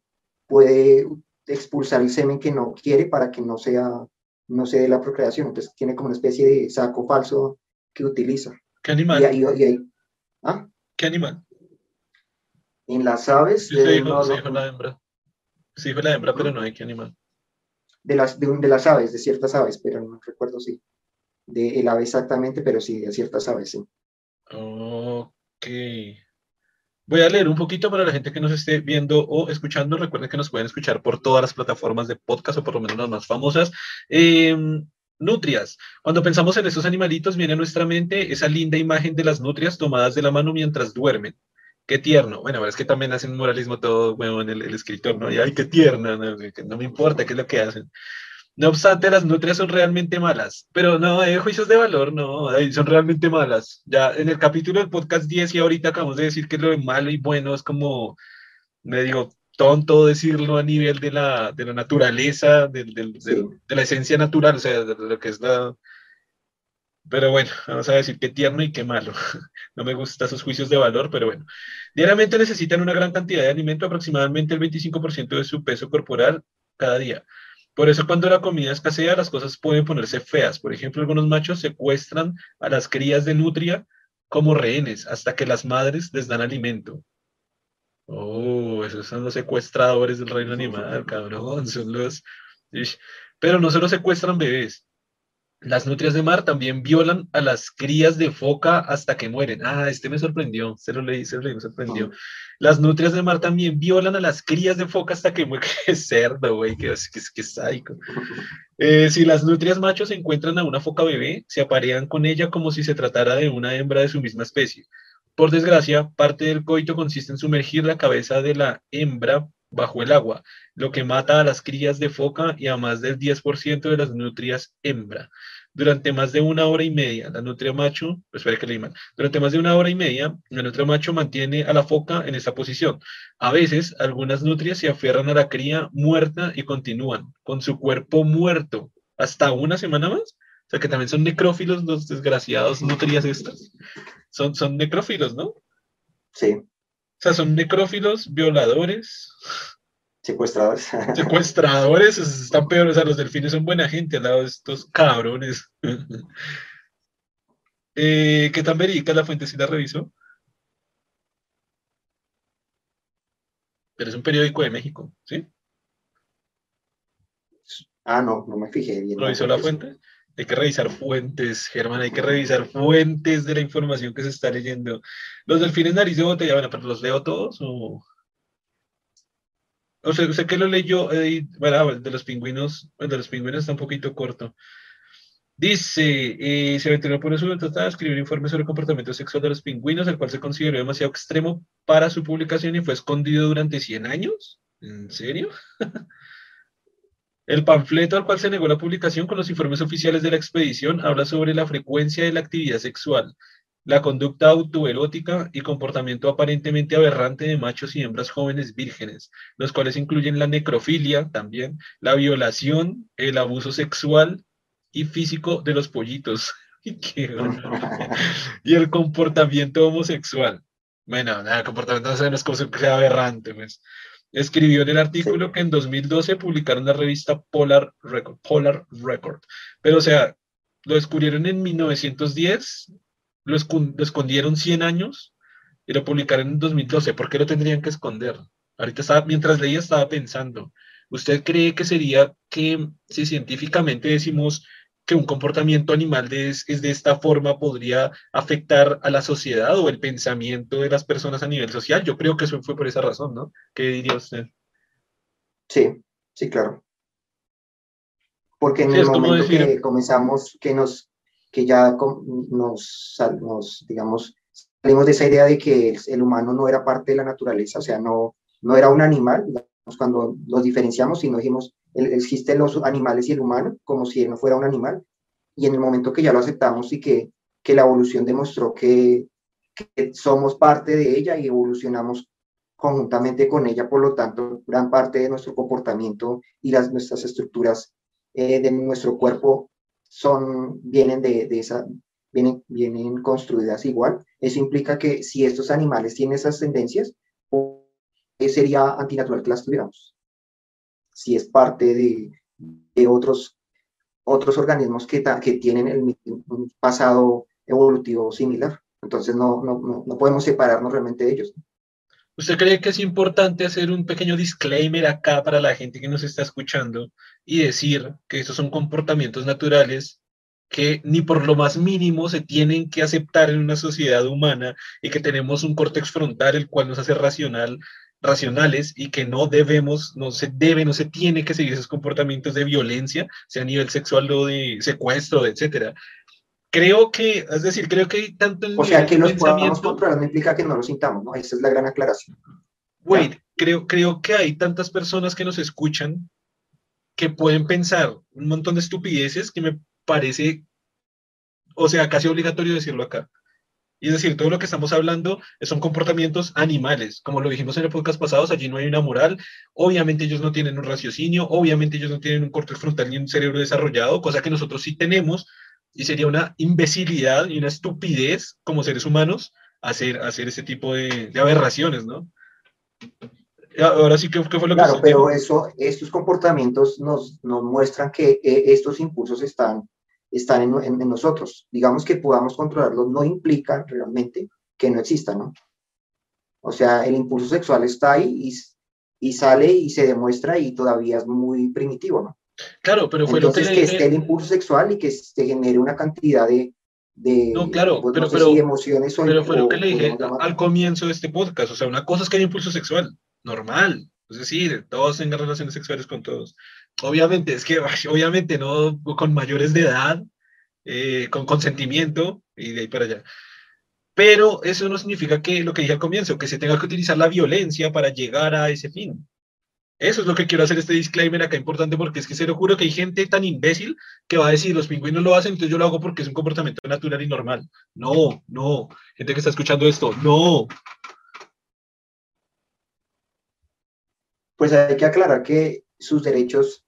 puede expulsar el semen que no quiere para que no sea, no se dé la procreación. Entonces tiene como una especie de saco falso que utiliza. ¿Qué animal? ¿ah? ¿Qué animal? En las aves. Sí, se dijo, la hembra. Sí, fue la hembra, pero no hay qué animal. De las, de, de, las aves, de ciertas aves, pero no recuerdo si. De el ave exactamente, pero sí, de ciertas aves, sí. Ok. Voy a leer un poquito para la gente que nos esté viendo o escuchando. Recuerden que nos pueden escuchar por todas las plataformas de podcast o por lo menos las más famosas. Eh, nutrias. Cuando pensamos en estos animalitos, viene a nuestra mente esa linda imagen de las nutrias tomadas de la mano mientras duermen. Qué tierno. Bueno, es que también hacen un moralismo todo, en el, el escritor, ¿no? Y ay, qué tierna, no, no me importa qué es lo que hacen. No obstante, las nutrias son realmente malas, pero no, hay juicios de valor, no, son realmente malas. Ya en el capítulo del podcast 10 y ahorita acabamos de decir que lo de malo y bueno es como, me digo, tonto decirlo a nivel de la, de la naturaleza, de, de, la esencia natural, o sea, de, lo que es la... Pero bueno, vamos a decir qué tierno y qué malo. No me gustan esos juicios de valor, pero bueno. Diariamente necesitan una gran cantidad de alimento, aproximadamente el 25% de su peso corporal cada día. Por eso cuando la comida escasea, las cosas pueden ponerse feas. Por ejemplo, algunos machos secuestran a las crías de nutria como rehenes hasta que las madres les dan alimento. Oh, esos son los secuestradores del reino animal, cabrón. Son los... Pero no solo secuestran bebés, las nutrias de mar también violan a las crías de foca hasta que mueren. Ah, este me sorprendió, se lo leí, se lo leí, me sorprendió. Las nutrias de mar también violan a las crías de foca hasta que mueren. Qué cerdo, güey, qué, qué, qué sádico. Eh, si las nutrias machos encuentran a una foca bebé, se aparean con ella como si se tratara de una hembra de su misma especie. Por desgracia, parte del coito consiste en sumergir la cabeza de la hembra bajo el agua, lo que mata a las crías de foca y a más del 10% de las nutrias hembra. Durante más de una hora y media, la nutria macho, pues espera que le mal, durante más de una hora y media, la nutria macho mantiene a la foca en esa posición. A veces, algunas nutrias se aferran a la cría muerta y continúan con su cuerpo muerto hasta una semana más. O sea que también son necrófilos los desgraciados nutrias estas. Son, son necrófilos, ¿no? Sí. O sea, son necrófilos, violadores. Secuestradores. Secuestradores, están peores. O sea, los delfines son buena gente al lado de estos cabrones. eh, ¿Qué tan verídica la fuente si la revisó? Pero es un periódico de México, ¿sí? Ah, no, no me fijé bien. ¿Revisó la fuente? Hay que revisar fuentes, Germán, hay que revisar fuentes de la información que se está leyendo. Los delfines nariz de botella, bueno, pero ¿los leo todos o...? O sea, sé que lo leyó, eh, bueno, el de los pingüinos, de los pingüinos está un poquito corto. Dice, eh, se veterinó por eso tratado de escribir un informe sobre el comportamiento sexual de los pingüinos, el cual se consideró demasiado extremo para su publicación y fue escondido durante 100 años. ¿En serio? El panfleto al cual se negó la publicación con los informes oficiales de la expedición habla sobre la frecuencia de la actividad sexual, la conducta autoerótica y comportamiento aparentemente aberrante de machos y hembras jóvenes vírgenes, los cuales incluyen la necrofilia también, la violación, el abuso sexual y físico de los pollitos. y el comportamiento homosexual. Bueno, el comportamiento no es sea aberrante, pues. Escribió en el artículo que en 2012 publicaron la revista Polar Record, Polar Record. Pero, o sea, lo descubrieron en 1910, lo, escondieron 100 años y lo publicaron en 2012. ¿Por qué lo tendrían que esconder? Ahorita estaba, mientras leía estaba pensando, ¿usted cree que sería que si científicamente decimos que un comportamiento animal de, es, de esta forma podría afectar a la sociedad o el pensamiento de las personas a nivel social. Yo creo que eso fue por esa razón, ¿no? ¿Qué diría usted? Sí, sí, claro. Porque en el momento que comenzamos, que nos, que ya nos, nos, digamos, salimos de esa idea de que el humano no era parte de la naturaleza, o sea, no, no era un animal, cuando los diferenciamos y no dijimos, existen los animales y el humano, como si él no fuera un animal, y en el momento que ya lo aceptamos y que, que la evolución demostró que, que somos parte de ella y evolucionamos conjuntamente con ella, por lo tanto, gran parte de nuestro comportamiento y las, nuestras estructuras eh, de nuestro cuerpo son, vienen de, de esa, vienen, vienen construidas igual. Eso implica que si estos animales tienen esas tendencias, pues, sería antinatural que las tuviéramos. Si es parte de, de otros, otros organismos que, que tienen el, un pasado evolutivo similar. Entonces no, no, no, podemos separarnos realmente de ellos. ¿Usted cree que es importante hacer un pequeño disclaimer acá para la gente que nos está escuchando y decir que esos son comportamientos naturales que ni por lo más mínimo se tienen que aceptar en una sociedad humana y que tenemos un córtex frontal el cual nos hace racional, racionales y que no debemos, no se debe, no se tiene que seguir esos comportamientos de violencia, sea a nivel sexual o de secuestro, etcétera? creo que, es decir, creo que tanto en O sea, que nos podamos controlar no implica que no lo sintamos, ¿no? Esa es la gran aclaración. Wait, creo, creo que hay tantas personas que nos escuchan que pueden pensar un montón de estupideces que me parece, o sea, casi obligatorio decirlo acá. Y es decir, todo lo que estamos hablando son comportamientos animales. Como lo dijimos en el podcast pasado, allí no hay una moral. Obviamente ellos no tienen un raciocinio, obviamente ellos no tienen un corte frontal ni un cerebro desarrollado, cosa que nosotros sí tenemos y sería una imbecilidad y una estupidez como seres humanos hacer, hacer ese tipo de, aberraciones, ¿no? Ahora sí, ¿qué, fue lo que Claro, pero eso, estos comportamientos nos, nos muestran que eh, estos impulsos están, están en, en, nosotros. Digamos que podamos controlarlos no implica realmente que no existan, ¿no? O sea, el impulso sexual está ahí y, y sale y se demuestra y todavía es muy primitivo, ¿no? Claro, pero fue lo que, que esté el impulso sexual y que se genere una cantidad de, de no, claro, pues, pero, pero, emociones pero fue lo que le dije al comienzo de este podcast. O sea, una cosa es que hay impulso sexual, normal. Es decir, todos tengan relaciones sexuales con todos. Obviamente, es que, obviamente, no con mayores de edad, eh, con consentimiento y de ahí para allá. Pero eso no significa que lo que dije al comienzo, que se tenga que utilizar la violencia para llegar a ese fin. Eso es lo que quiero hacer este disclaimer acá importante porque es que se lo juro que hay gente tan imbécil que va a decir los pingüinos lo hacen, entonces yo lo hago porque es un comportamiento natural y normal. No, no. Gente que está escuchando esto, no. Pues hay que aclarar que sus derechos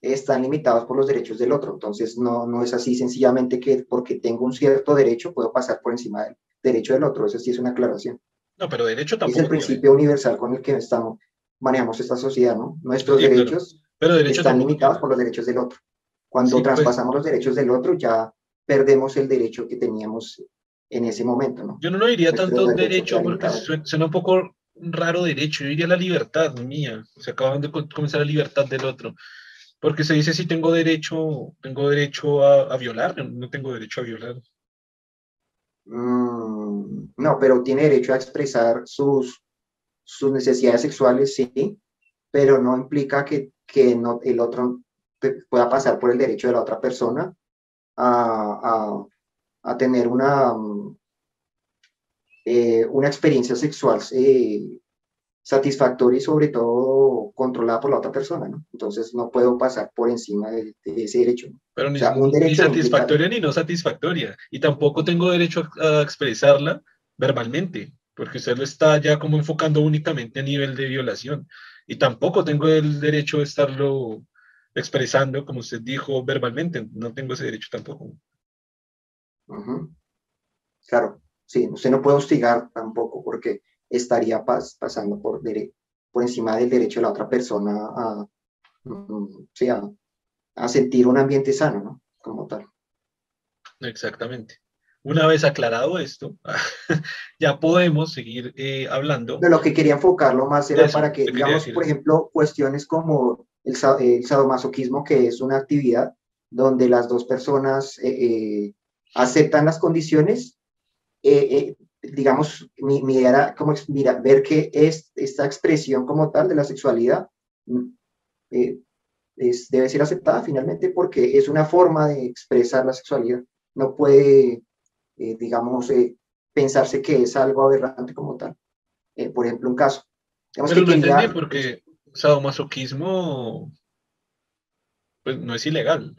están limitados por los derechos del otro. Entonces no, no es así sencillamente que porque tengo un cierto derecho puedo pasar por encima del derecho del otro. Eso sí es una aclaración. No, pero derecho tampoco. Es el principio universal con el que estamos manejamos esta sociedad, ¿no? Nuestros derechos están limitados por los derechos del otro. Cuando pues. traspasamos los derechos del otro, ya perdemos el derecho que teníamos en ese momento, ¿no? Yo no lo diría tanto derecho porque suena un poco raro derecho, yo diría la libertad mía, o sea, acaban de comenzar la libertad del otro, porque se dice si tengo derecho, tengo derecho a, violar, no tengo derecho a violar. Mm, no, pero tiene derecho a expresar sus sus necesidades sexuales, sí, pero no implica que, que no, el otro pueda pasar por el derecho de la otra persona a, a, tener una, eh, una experiencia sexual eh, satisfactoria y sobre todo controlada por la otra persona, ¿no? Entonces no puedo pasar por encima de, ese derecho. Pero ni, ni satisfactoria ni no satisfactoria. Y tampoco tengo derecho a expresarla verbalmente porque usted lo está ya como enfocando únicamente a nivel de violación. Y tampoco tengo el derecho de estarlo expresando, como usted dijo, verbalmente. No tengo ese derecho tampoco. Claro, sí, usted no puede hostigar tampoco porque estaría pasando por, por encima del derecho de la otra persona a, mm, a sentir un ambiente sano, ¿no? Como tal. Exactamente. Una vez aclarado esto, ya podemos seguir eh, hablando. De lo que quería enfocarlo más era para que, digamos, por ejemplo, cuestiones como el, sadomasoquismo, que es una actividad donde las dos personas eh, eh, aceptan las condiciones, digamos, mi, mi, idea era como mira, ver que es, esta expresión como tal de la sexualidad mm, es, debe ser aceptada finalmente porque es una forma de expresar la sexualidad. No puede eh, digamos, eh, pensarse que es algo aberrante como tal. Eh, por ejemplo, un caso. Digamos Pero que porque sadomasoquismo pues no es ilegal.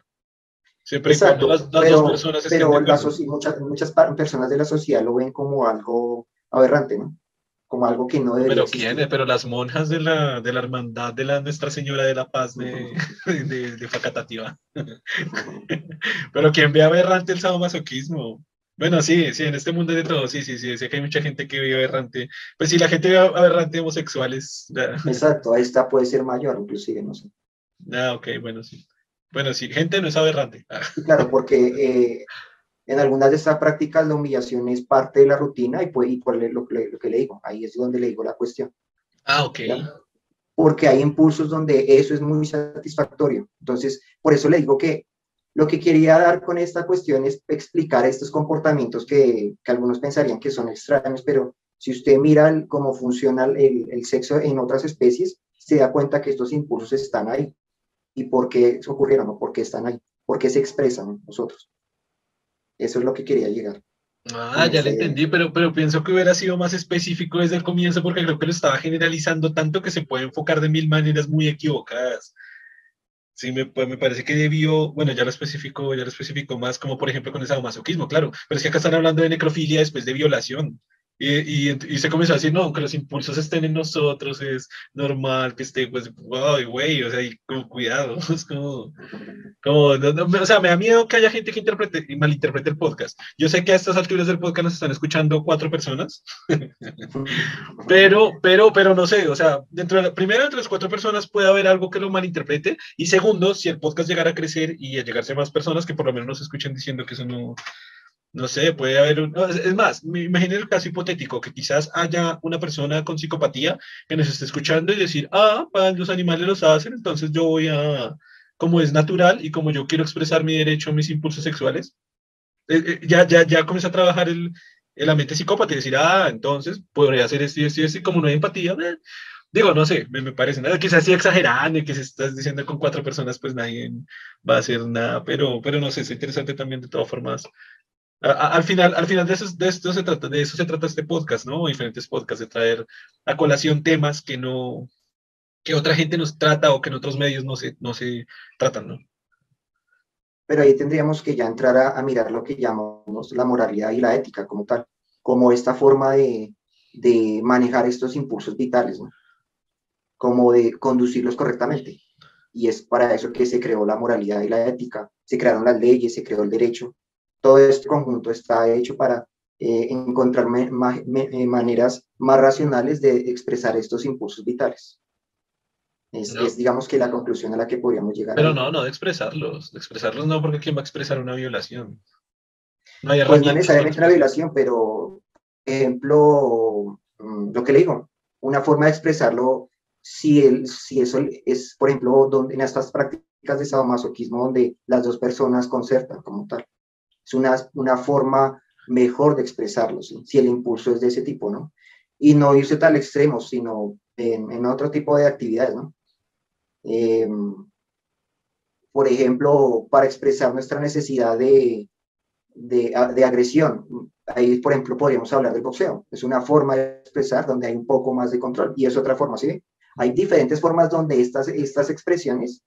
Siempre Exacto, las, pero, dos personas pero muchas, muchas personas de la sociedad lo ven como algo aberrante, ¿no? Como algo que no debería Pero quién, pero las monjas de la, de la hermandad de la Nuestra Señora de la Paz de, de, de Facatativa. pero quién ve aberrante el sadomasoquismo. Bueno, sí, sí, en este mundo de todo, sí, sí, sí, sé que hay mucha gente que ve aberrante. Pues sí, la gente ve aberrante homosexuales. Exacto, ahí está, puede ser mayor, inclusive, no sé. Ah, ok, bueno, sí. Bueno, sí, gente no es aberrante. Ah. Claro, porque eh, en algunas de estas prácticas la humillación es parte de la rutina y, pues, y por lo, lo, que le digo, ahí es donde le digo la cuestión. Ah, ok. Porque hay impulsos donde eso es muy satisfactorio. Entonces, por eso le digo que lo que quería dar con esta cuestión es explicar estos comportamientos que, que algunos pensarían que son extraños, pero si usted mira cómo funciona el, el, sexo en otras especies, se da cuenta que estos impulsos están ahí. ¿Y por qué ocurrieron o por qué están ahí? ¿Por qué se expresan nosotros? Eso es lo que quería llegar. Ah, ya lo entendí, pero, pero pienso que hubiera sido más específico desde el comienzo porque creo que lo estaba generalizando tanto que se puede enfocar de mil maneras muy equivocadas. Sí, me, pues me parece que debió, bueno, ya lo especificó, ya lo especificó más, como por ejemplo con ese masoquismo, claro, pero es que acá están hablando de necrofilia después de violación. Y, y, se comenzó a decir, no, que los impulsos estén en nosotros, es normal que esté, pues, wow, güey, o sea, y como cuidado, es como, como o sea, me da miedo que haya gente que interprete y malinterprete el podcast. Yo sé que a estas alturas del podcast nos están escuchando cuatro personas, pero, pero, pero no sé, o sea, dentro de primero, entre las cuatro personas puede haber algo que lo malinterprete, y segundo, si el podcast llegara a crecer y a llegarse a más personas que por lo menos nos escuchen diciendo que eso no, no sé, puede haber. Es más, me imagino el caso hipotético, que quizás haya una persona con psicopatía que nos esté escuchando y decir, ah, los animales los hacen, entonces yo voy a, como es natural y como yo quiero expresar mi derecho mis impulsos sexuales, eh, eh, ya, ya, ya comienza a trabajar el, la mente psicópata y decir, ah, entonces podría hacer esto y esto y esto, y como no hay empatía, digo, no sé, me, me parece nada, quizás sí exagerando y que si estás diciendo con cuatro personas, pues nadie va a hacer nada, pero, pero no sé, es interesante también de todas formas al final, al final de, eso, de, se trata, de eso se trata este podcast, ¿no? Diferentes podcasts, de traer a colación temas que no, que otra gente nos trata o que en otros medios no se, no se tratan, ¿no? Pero ahí tendríamos que ya entrar a, mirar lo que llamamos la moralidad y la ética como tal, como esta forma de, de manejar estos impulsos vitales, ¿no? Como de conducirlos correctamente. Y es para eso que se creó la moralidad y la ética, se crearon las leyes, se creó el derecho, todo este conjunto está hecho para eh, encontrar eh, maneras más racionales de expresar estos impulsos vitales. Es, digamos que la conclusión a la que podríamos llegar. Pero no, no de expresarlos. De expresarlos no, porque ¿quién va a expresar una violación? No hay pues no necesariamente una violación, pero, ejemplo, mm, lo que le digo, una forma de expresarlo, si, el, si eso es, por ejemplo, donde, en estas prácticas de sadomasoquismo donde las dos personas concertan como tal es una, una forma mejor de expresarlo, si el impulso es de ese tipo, ¿no? Y no irse tal extremo, sino en, otro tipo de actividades, ¿no? Em, por ejemplo, para expresar nuestra necesidad de, de, de, agresión. Ahí, por ejemplo, podríamos hablar del boxeo. Es una forma de expresar donde hay un poco más de control y es otra forma, ¿sí? Hay diferentes formas donde estas, estas expresiones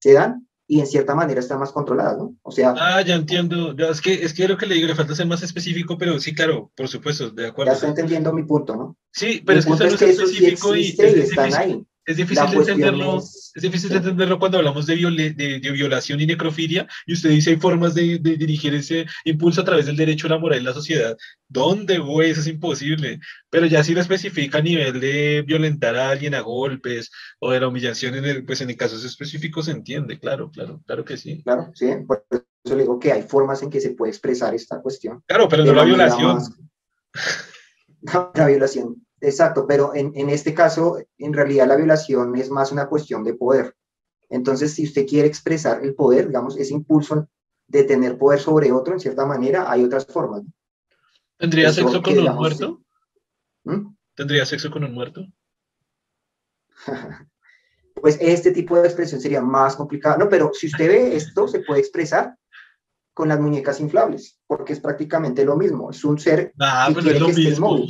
se dan y en cierta manera están más controladas, ¿no? O sea... Ah, ya entiendo. es, que, es que lo que le digo, le falta ser más específico, pero sí, claro, por supuesto, de acuerdo. Ya está entendiendo mi punto, ¿no? Sí, pero es que, es que específico y, están ahí. Es difícil, de entenderlo, es, difícil de entenderlo cuando hablamos de, de, violación y necrofilia y usted dice hay formas de, dirigir ese impulso a través del derecho a la moral en la sociedad. ¿Dónde, güey? Eso es imposible. Pero ya si lo especifica a nivel de violentar a alguien a golpes o de la humillación, en el, pues en el casos específicos se entiende, claro, claro, claro que sí. Claro, sí, por eso le digo que hay formas en que se puede expresar esta cuestión. Claro, pero no la violación. La violación Exacto, pero en, en, este caso, en realidad la violación es más una cuestión de poder. Entonces, si usted quiere expresar el poder, digamos, ese impulso de tener poder sobre otro, en cierta manera, hay otras formas. ¿Tendría sexo con un muerto? ¿Mm? ¿Tendría sexo con un muerto? pues este tipo de expresión sería más complicado. No, pero si usted ve esto, se puede expresar con las muñecas inflables, porque es prácticamente lo mismo. Es un ser ah, que quiere que esté inmóvil.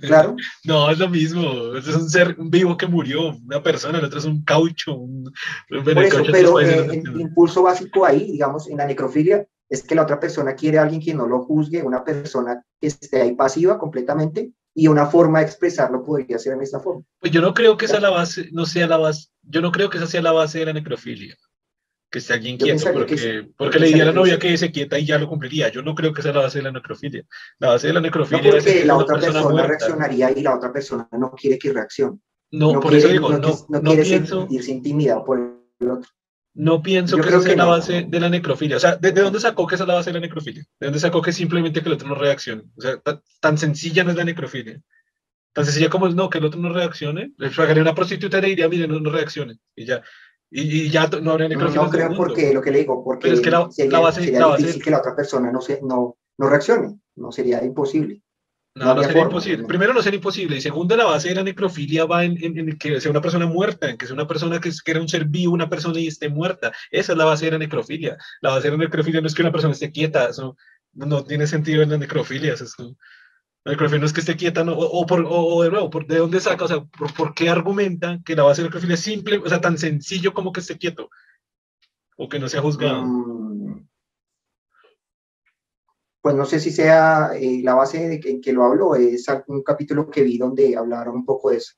Claro. no, es lo mismo. Es un ser vivo que murió, una persona, el otro es un caucho. Un... Por eso, pero eh, el impulso básico ahí, digamos, en la necrofilia, es que la otra persona quiere a alguien que no lo juzgue, una persona que esté ahí pasiva completamente, y una forma de expresarlo podría ser en esta forma. Pues yo no creo que esa la base, no sea la base, yo no creo que esa sea la base de la necrofilia que esté alguien quieto, porque, porque le diría a la novia que se quieta y ya lo cumpliría. Yo no creo que sea la base de la necrofilia. La base de la necrofilia es que la otra persona, reaccionaría y la otra persona no quiere que reaccione. No, por eso digo, no, no, quiere sentirse intimidado por el otro. No pienso que esa sea la base de la necrofilia. O sea, ¿de, dónde sacó que esa es la base de la necrofilia? ¿De dónde sacó que simplemente que el otro no reaccione? O sea, tan, sencilla no es la necrofilia. Tan sencilla como es no, que el otro no reaccione. Le pagaría una prostituta y le diría, mire, no, no reaccione. Y ya. Y, ya no habría. No, no creo porque, lo que le digo, porque es que la, sería, base, sería difícil que la otra persona no, se, no, no reaccione. No sería imposible. No, no, sería imposible. Primero, no sería imposible. Y segundo, la base de la necrofilia va en, en, que sea una persona muerta, en que sea una persona que, que, era un ser vivo, una persona y esté muerta. Esa es la base de la necrofilia. La base de la necrofilia no es que una persona esté quieta. Eso no, tiene sentido en la necrofilia. Eso es, la necrofilia no es que esté quieta, no, o, por, o, de nuevo, por, ¿de dónde saca? O sea, por, por, qué argumenta que la base de necrofilia es simple, o sea, tan sencillo como que esté quieto? O que no sea juzgado. Mm, pues no sé si sea eh, la base de que, que lo hablo, es un capítulo que vi donde hablaron un poco de eso,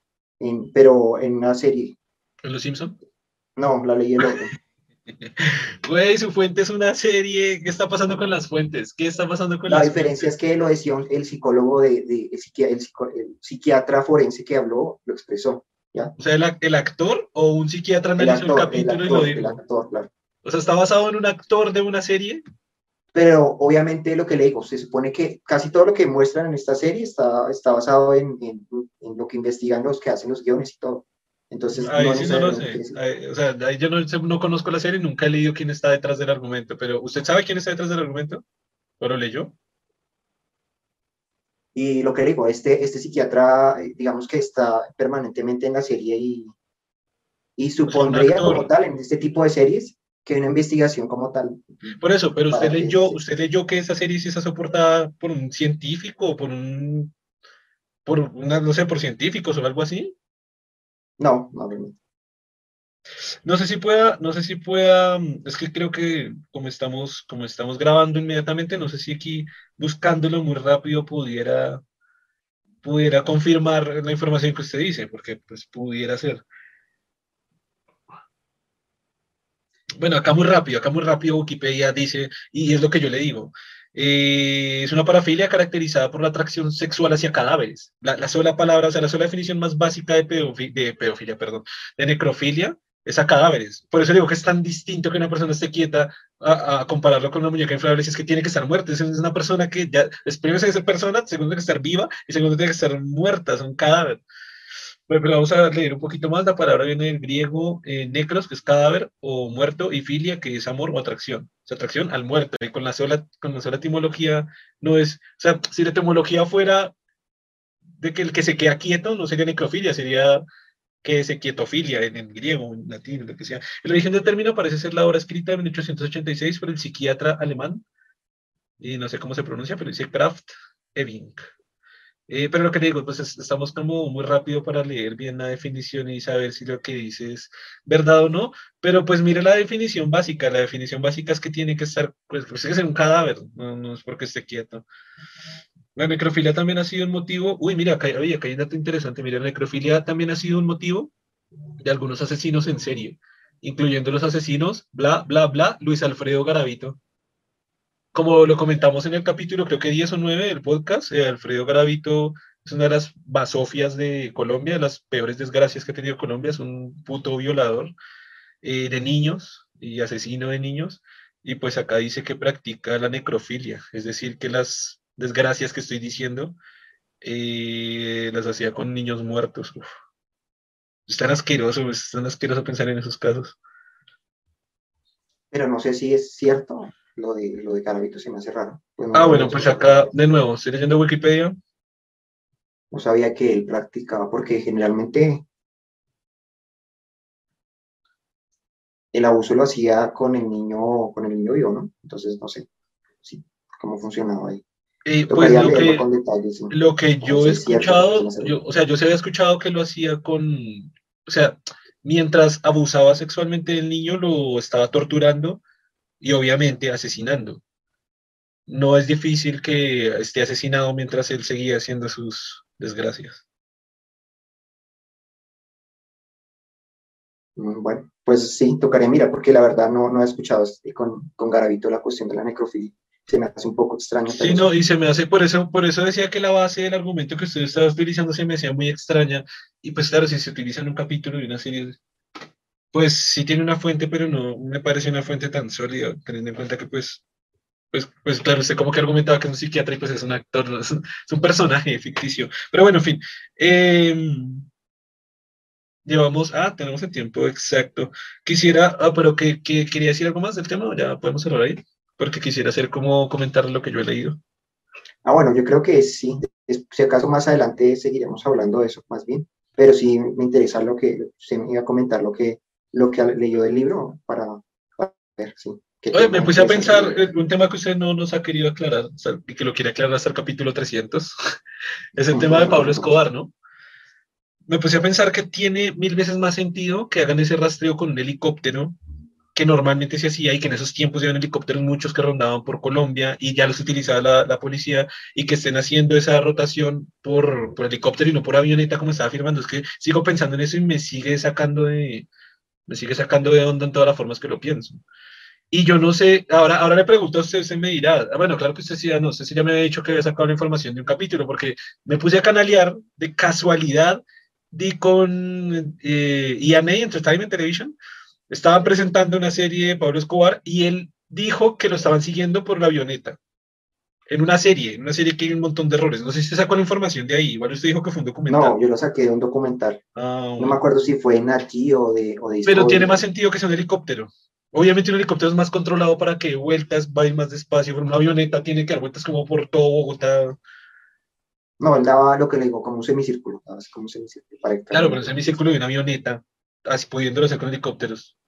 pero en una serie. ¿En Los Simpson? No, la leí el otro. Güey, su fuente es una serie. ¿Qué está pasando con las fuentes? ¿Qué está pasando con la las diferencia es que lo decía el psicólogo, de, de el, psiquiatra forense que habló, lo expresó. ¿ya? O sea, el, el actor o un psiquiatra analizó el, capítulo y lo dijo. El actor, claro. O sea, está basado en un actor de una serie pero obviamente lo que le digo, se supone que casi todo lo que muestran en esta serie está, está basado en, en, lo que investigan los que hacen los guiones y todo. Entonces, ahí no, sí no lo sé. o sea, ahí yo no, no, conozco la serie, nunca he leído quién está detrás del argumento, pero ¿usted sabe quién está detrás del argumento? ¿O lo leyó? Y lo que digo, este, este psiquiatra, digamos que está permanentemente en la serie y, y supondría como tal en este tipo de series que una investigación como tal. Por eso, pero usted leyó, usted leyó que esa serie sí está soportada por un científico o por un, por una, no sé, por científicos o algo así. No, no, no. No sé si pueda, no sé si pueda, es que creo que como estamos, como estamos grabando inmediatamente, no sé si aquí buscándolo muy rápido pudiera, pudiera confirmar la información que usted dice, porque pues pudiera ser. bueno, acá muy rápido, acá muy rápido Wikipedia dice, y es lo que yo le digo, eh, es una parafilia caracterizada por la atracción sexual hacia cadáveres. La, sola palabra, o sea, la sola definición más básica de, de pedofilia, perdón, de necrofilia es a cadáveres. Por eso digo que es tan distinto que una persona esté quieta a, compararlo con una muñeca inflable, si es que tiene que estar muerta. Es una persona que ya, es primero que ser persona, segundo tiene que estar viva y segundo tiene que estar muerta, es un cadáver. Pero vamos a leer un poquito más. La palabra viene del griego eh, necros, que es cadáver o muerto, y filia, que es amor o atracción. O sea, atracción al muerto. Y con la sola, con la sola etimología no es. O sea, si la etimología fuera de que el que se queda quieto, no sería necrofilia, sería que se quietofilia en, en griego, en latín, lo que sea. El origen del término parece ser la obra escrita en 1886 por el psiquiatra alemán, y no sé cómo se pronuncia, pero dice Kraft Ebing. Eh, pero lo que digo, pues estamos como muy rápido para leer bien la definición y saber si lo que dice es verdad o no. Pero pues mire la definición básica. La definición básica es que tiene que estar, pues, pues es un cadáver, no, es porque esté quieto. La necrofilia también ha sido un motivo. Uy, mira, acá, oye, acá hay un dato interesante. Mira, la necrofilia también ha sido un motivo de algunos asesinos en serie, incluyendo los asesinos, bla, bla, bla, Luis Alfredo Garavito como lo comentamos en el capítulo, creo que 10 o 9 del podcast, eh, Alfredo Garavito es una de las basofias de Colombia, de las peores desgracias que ha tenido Colombia, es un puto violador eh, de niños y asesino de niños, y pues acá dice que practica la necrofilia, es decir, que las desgracias que estoy diciendo eh, las hacía con niños muertos. Es tan asqueroso, es tan asqueroso pensar en esos casos. Pero no sé si es cierto lo de, lo de Garavito se me hace raro. Pues ah, bueno, pues acá de nuevo, estoy leyendo Wikipedia. No sabía que él practicaba, porque generalmente el abuso lo hacía con el niño, con el niño vivo, ¿no? Entonces no sé sí, cómo funcionaba ahí. Eh, pues lo que, lo que yo he escuchado, yo, o sea, yo se había escuchado que lo hacía con, o sea, mientras abusaba sexualmente del niño, lo estaba torturando y obviamente asesinando. No es difícil que esté asesinado mientras él seguía haciendo sus desgracias. Mm, bueno, pues sí, tocaré mira, porque la verdad no, no he escuchado este, con, con Garavito la cuestión de la necrofilia. Se me hace un poco extraño. Sí, no, y se me hace, por eso, por eso decía que la base del argumento que usted estaba utilizando se me hacía muy extraña. Y pues claro, si se utiliza en un capítulo de una serie, pues sí tiene una fuente, pero no me parece una fuente tan sólida, teniendo en cuenta que pues, pues, pues claro, usted como que argumentaba que es un psiquiatra y pues es un actor, es un, es un personaje ficticio. Pero bueno, en fin. Eh, Llevamos, ah, tenemos el tiempo exacto. Quisiera, ah, pero que, quería decir algo más del tema, ya podemos cerrar ahí, porque quisiera hacer como comentar lo que yo he leído. Ah, bueno, yo creo que sí, si acaso más adelante seguiremos hablando de eso más bien, pero sí me interesa lo que se me iba a comentar, lo que, lo que leyó del libro para, ver, sí. Oye, me puse a pensar un tema que usted no nos ha querido aclarar, y que lo quiere aclarar hasta el capítulo 300, es el tema de Pablo Escobar, ¿no? me puse a pensar que tiene mil veces más sentido que hagan ese rastreo con un helicóptero que normalmente se hacía y que en esos tiempos había helicópteros muchos que rondaban por Colombia y ya los utilizaba la, la policía y que estén haciendo esa rotación por, por, helicóptero y no por avioneta como estaba afirmando. Es que sigo pensando en eso y me sigue sacando de, me sigue sacando de onda en todas las formas que lo pienso. Y yo no sé, ahora, ahora le pregunto a usted, usted me dirá, ah, bueno, claro que usted sí, no sé si ya me había dicho que había sacado la información de un capítulo, porque me puse a canalear de casualidad di con eh, EMA, Entertainment Television, estaban presentando una serie de Pablo Escobar y él dijo que lo estaban siguiendo por la avioneta. En una serie, en una serie que hay un montón de errores. No sé si usted sacó la información de ahí. Igual usted dijo que fue un documental. No, yo lo saqué de un documental. Ah, no me acuerdo si fue en aquí o de, o de Pero tiene más sentido que sea un helicóptero. Obviamente un helicóptero es más controlado para que vueltas vaya más despacio, pero una avioneta tiene que dar vueltas como por todo Bogotá. No, él daba lo que le digo, como un semicírculo. Como un semicírculo claro, pero un semicírculo de una avioneta, así pudiéndolo hacer con helicópteros,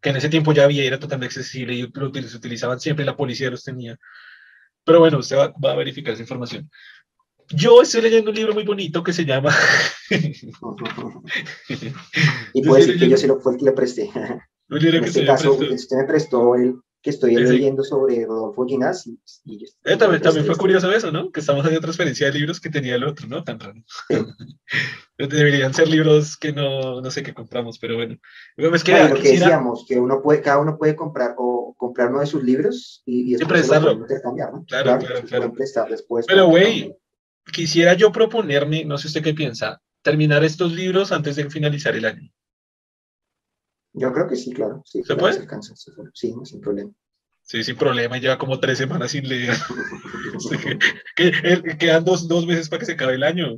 que en ese tiempo ya había, era totalmente accesible y lo utilizaban siempre, la policía los tenía. Pero bueno, usted va, a verificar esa información. Yo estoy leyendo un libro muy bonito que se llama. y puede decir que yo sí lo fue el que le presté. en este caso, usted me prestó el, que estoy leyendo sobre Rodolfo Ginás. Y, eh, también, también fue curioso eso, ¿no? Que estamos haciendo transferencia de libros que tenía el otro, ¿no? Tan raro. Deberían ser libros que no, no sé qué compramos, pero bueno. Es que, lo que decíamos, que uno puede, cada uno puede comprar o comprar uno de sus libros y, y prestarlo. ¿no? Claro, claro, claro. Prestar después pero, güey, quisiera yo proponerme, no sé usted qué piensa, terminar estos libros antes de finalizar el año. Yo creo que sí, claro. Sí, ¿Se puede? sí, sin problema. Sí, sin problema, lleva como tres semanas sin leer. quedan dos, dos meses para que se acabe el año.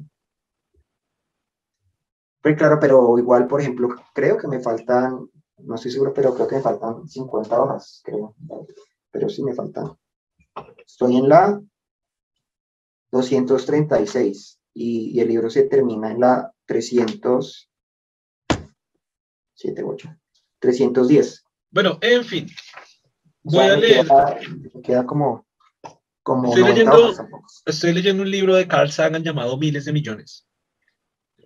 Pues claro, pero igual, por ejemplo, creo que me faltan, no estoy seguro, pero creo que me faltan 50 hojas, creo. Pero sí me faltan. Estoy en la 236 y, y el libro se termina en la 300. 7, 8. 310. Bueno, en fin. Voy a leer. Queda, como. como estoy, leyendo, estoy leyendo un libro de Carl Sagan llamado Miles de Millones.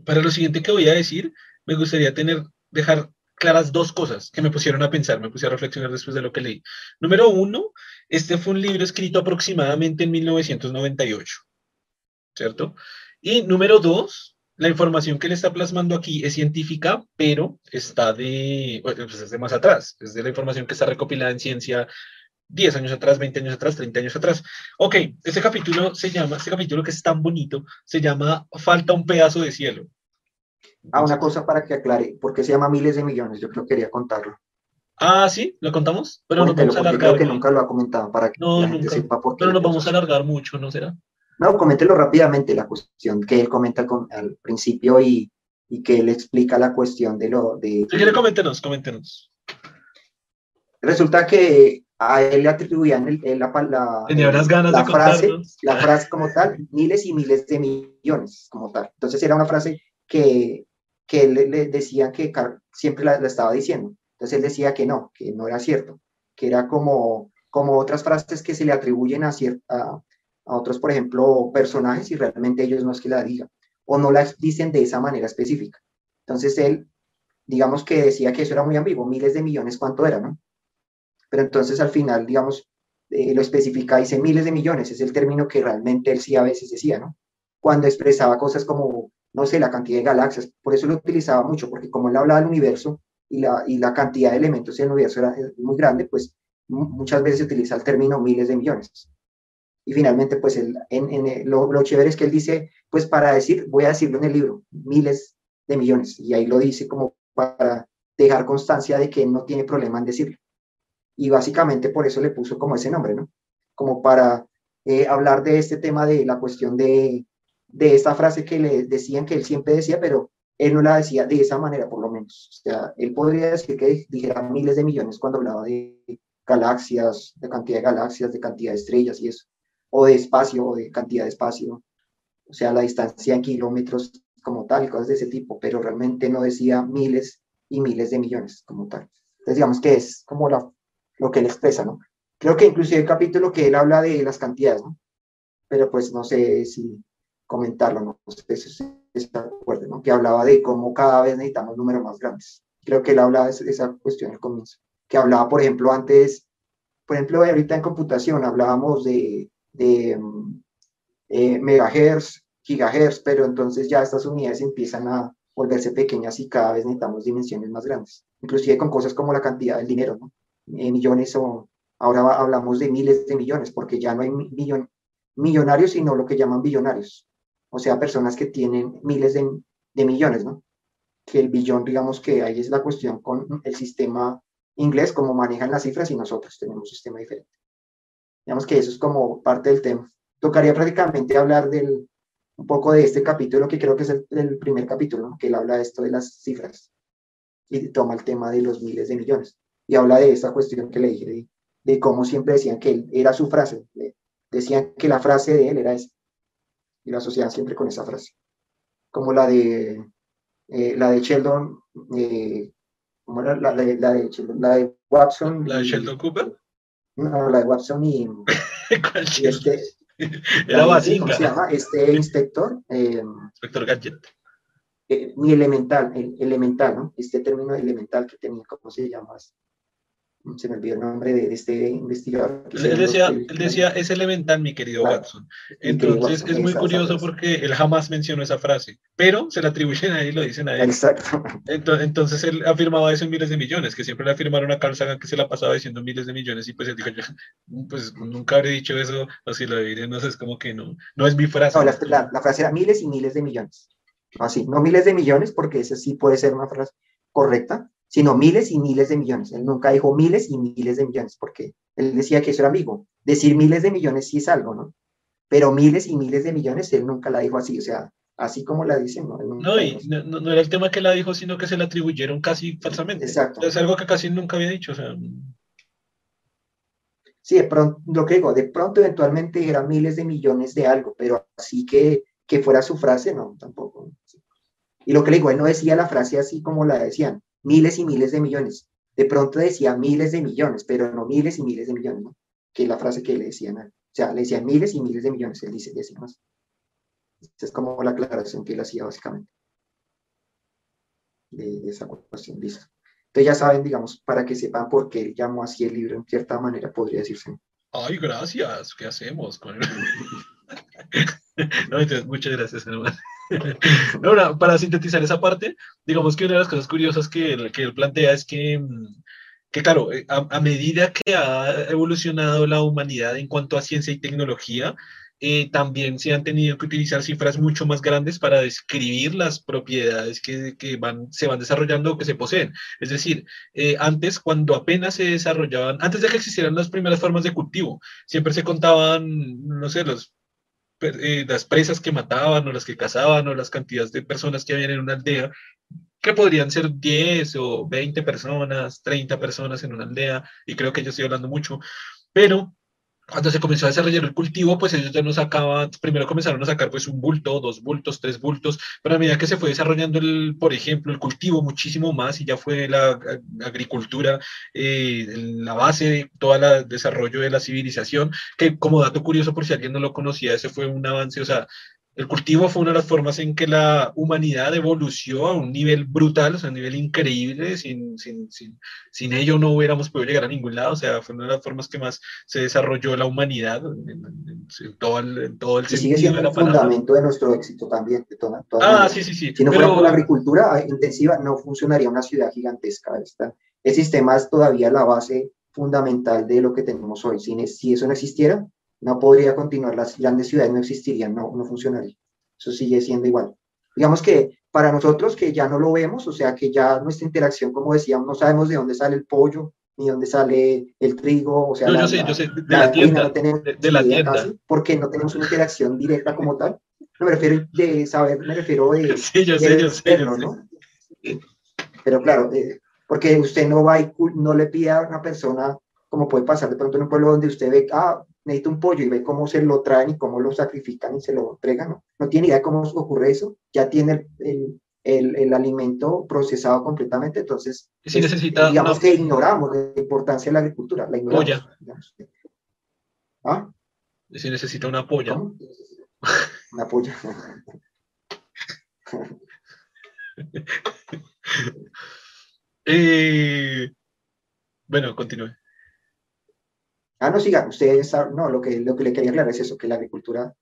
Para lo siguiente que voy a decir, me gustaría tener, dejar claras dos cosas que me pusieron a pensar, me puse a reflexionar después de lo que leí. Número uno, este fue un libro escrito aproximadamente en 1998, ¿cierto? Y número dos, la información que le está plasmando aquí es científica, pero está de, pues es de más atrás, es de la información que está recopilada en ciencia 10 años atrás, 20 años atrás, 30 años atrás. Ok, este capítulo se llama, este capítulo que es tan bonito, se llama Falta un pedazo de cielo. Ah, una cosa para que aclare, ¿por qué se llama miles de millones? Yo creo que quería contarlo. Ah, sí, lo contamos, pero no vamos a alargar. Creo que nunca lo ha comentado para que no, la sepa por qué. Pero nos vamos a alargar mucho, ¿no será? No, coméntelo rápidamente la cuestión que él comenta al principio y, y, que él explica la cuestión de lo de... Si quiere, coméntenos, coméntenos. Resulta que a él le atribuían el, la, la, unas ganas la de frase, la frase como tal, miles y miles de millones como tal. Entonces era una frase que, que le, le decían que siempre la, estaba diciendo. Entonces él decía que no, que no era cierto, que era como, como otras frases que se le atribuyen a, cierta a otros, por ejemplo, personajes y realmente ellos no es que la digan o no la dicen de esa manera específica. Entonces él, digamos que decía que eso era muy ambiguo, miles de millones, ¿cuánto era, no? Pero entonces al final, digamos, eh, lo especifica, dice miles de millones, es el término que realmente él sí a veces decía, ¿no? Cuando expresaba cosas como, no sé, la cantidad de galaxias, por eso lo utilizaba mucho, porque como él hablaba del universo y la, y la cantidad de elementos en el universo era muy grande, pues muchas veces se utiliza el término miles de millones. Y finalmente, pues en, en, lo, lo, chévere es que él dice, pues para decir, voy a decirlo en el libro, miles de millones. Y ahí lo dice como para dejar constancia de que no tiene problema en decirlo. Y básicamente por eso le puso como ese nombre, ¿no? Como para eh, hablar de este tema de la cuestión de, de esta frase que le decían que él siempre decía, pero él no la decía de esa manera, por lo menos. O sea, él podría decir que dijera miles de millones cuando hablaba de galaxias, de cantidad de galaxias, de cantidad de estrellas y eso o de espacio, o de cantidad de espacio, o sea, la distancia en kilómetros como tal, cosas de ese tipo, pero realmente no decía miles y miles de millones como tal. Entonces, digamos que es como la, lo que él expresa, ¿no? Creo que inclusive el capítulo que él habla de las cantidades, ¿no? Pero pues no sé si comentarlo, ¿no? ¿no? Que hablaba de cómo cada vez necesitamos números más grandes. Creo que él hablaba de esa cuestión al comienzo. Que hablaba, por ejemplo, antes, por ejemplo, ahorita en computación hablábamos de de eh, megahertz, gigahertz, pero entonces ya estas unidades empiezan a volverse pequeñas y cada vez necesitamos dimensiones más grandes, inclusive con cosas como la cantidad del dinero, ¿no? Eh, millones o ahora hablamos de miles de millones, porque ya no hay millon, millonarios, sino lo que llaman billonarios, o sea, personas que tienen miles de, de millones, ¿no? Que el billón, digamos que ahí es la cuestión con el sistema inglés, cómo manejan las cifras y nosotros tenemos un sistema diferente. Digamos que eso es como parte del tema. Tocaría prácticamente hablar del, un poco de este capítulo, que creo que es el, primer capítulo, que él habla de esto de las cifras y toma el tema de los miles de millones. Y habla de esta cuestión que le dije, de, cómo siempre decían que él era su frase. decían que la frase de él era esa. Y la asociaban siempre con esa frase. Como la de, eh, la de Sheldon, eh, ¿cómo era? La, de, la de Sheldon, la de Watson. ¿La de Sheldon Cooper? No, la de Watson y, este, Era básica. ¿Cómo se llama? Este inspector. Eh, inspector Gadget. Eh, mi elemental, el, elemental, ¿no? Este término elemental que tenía, ¿cómo se llama? Se me olvidó el nombre de, este investigador. Él decía, él decía, es elemental, mi querido Watson. Entonces es muy curioso porque él jamás mencionó esa frase, pero se la atribuyen a él y lo dicen a él. Exacto. Entonces, él afirmaba eso en miles de millones, que siempre le afirmaron a Carl Sagan que se la pasaba diciendo miles de millones y pues él dijo, yo, pues nunca habré dicho eso, o si lo diré, no sé, es como que no, no es mi frase. No, la, la frase era miles y miles de millones. Así, no miles de millones, porque esa sí puede ser una frase correcta, sino miles y miles de millones. Él nunca dijo miles y miles de millones, porque él decía que eso era amigo. Decir miles de millones sí es algo, ¿no? Pero miles y miles de millones, él nunca la dijo así, o sea, así como la dicen, ¿no? No, y no, no, era el tema que la dijo, sino que se la atribuyeron casi falsamente. Exacto. Es algo que casi nunca había dicho, o sea. Sí, de pronto, lo que digo, de pronto eventualmente eran miles de millones de algo, pero así que, que fuera su frase, no, tampoco. Y lo que le digo, él no decía la frase así como la decían, miles y miles de millones. De pronto decía miles de millones, pero no miles y miles de millones, ¿no? Que es la frase que le decían O sea, le decían miles y miles de millones, él dice, decía más. Esa es como la aclaración que él hacía básicamente. De, esa cuestión, dice. Entonces ya saben, digamos, para que sepan por qué él llamó así el libro, en cierta manera podría decirse. Ay, gracias, ¿qué hacemos con él? no, entonces, muchas gracias, hermano. Para sintetizar esa parte, digamos que una de las cosas curiosas que, él plantea es que, mm, que claro, eh, a, medida que ha evolucionado la humanidad en cuanto a ciencia y tecnología, eh, también se han tenido que utilizar cifras mucho más grandes para describir las propiedades que, que van, se van desarrollando o que se poseen. Es decir, eh, antes, cuando apenas se desarrollaban, antes de que existieran las primeras formas de cultivo, siempre se contaban, no sé, los eh, las presas que mataban o las que cazaban o las cantidades de personas que habían en una aldea, que podrían ser 10 o 20 personas, 30 personas en una aldea, y creo que yo estoy hablando mucho, pero cuando se comenzó a desarrollar el cultivo, pues ellos ya no sacaban, primero comenzaron a sacar pues un bulto, dos bultos, tres bultos, pero a medida que se fue desarrollando, el, por ejemplo, el cultivo muchísimo más y ya fue la agricultura eh, la base de todo el desarrollo de la civilización, que como dato curioso, por si alguien no lo conocía, ese fue un avance, o sea, el cultivo fue una de las formas en que la humanidad evolucionó a un nivel brutal, o sea, a un nivel increíble, sin, sin, sin, sin, ello no hubiéramos podido llegar a ningún lado, o sea, fue una de las formas que más se desarrolló la humanidad en, todo el, todo el y sigue siendo el fundamento de nuestro éxito también. De toda, ah, sí, sí, sí. Si no fuera por la agricultura intensiva, no funcionaría una ciudad gigantesca. Esta. El sistema es todavía la base fundamental de lo que tenemos hoy. Si, si eso no existiera, no podría continuar, las grandes ciudades no existirían, no, no funcionaría. Eso sigue siendo igual. Digamos que para nosotros que ya no lo vemos, o sea que ya nuestra interacción, como decíamos, no sabemos de dónde sale el pollo, ni dónde sale el trigo, o sea, yo sé, yo sé, de la, tienda, de, la tienda. porque no tenemos una interacción directa como tal. No me refiero de saber, me refiero de... Sí, yo sé, yo sé, ¿no? Pero claro, eh, porque usted no va y no le pide a una persona, como puede pasar de pronto en un pueblo donde usted ve, ah, necesita un pollo y ve cómo se lo traen y cómo lo sacrifican y se lo entregan, ¿no? No tiene idea de cómo ocurre eso, ya tiene el, el, el, alimento procesado completamente, entonces si necesita digamos que ignoramos la importancia de la agricultura, la ignoramos. Polla. ¿Ah? Si necesita una polla. Una polla. eh, bueno, continúe. Ah, no, siga, usted está, no, lo que, lo que le quería aclarar es eso, que la agricultura,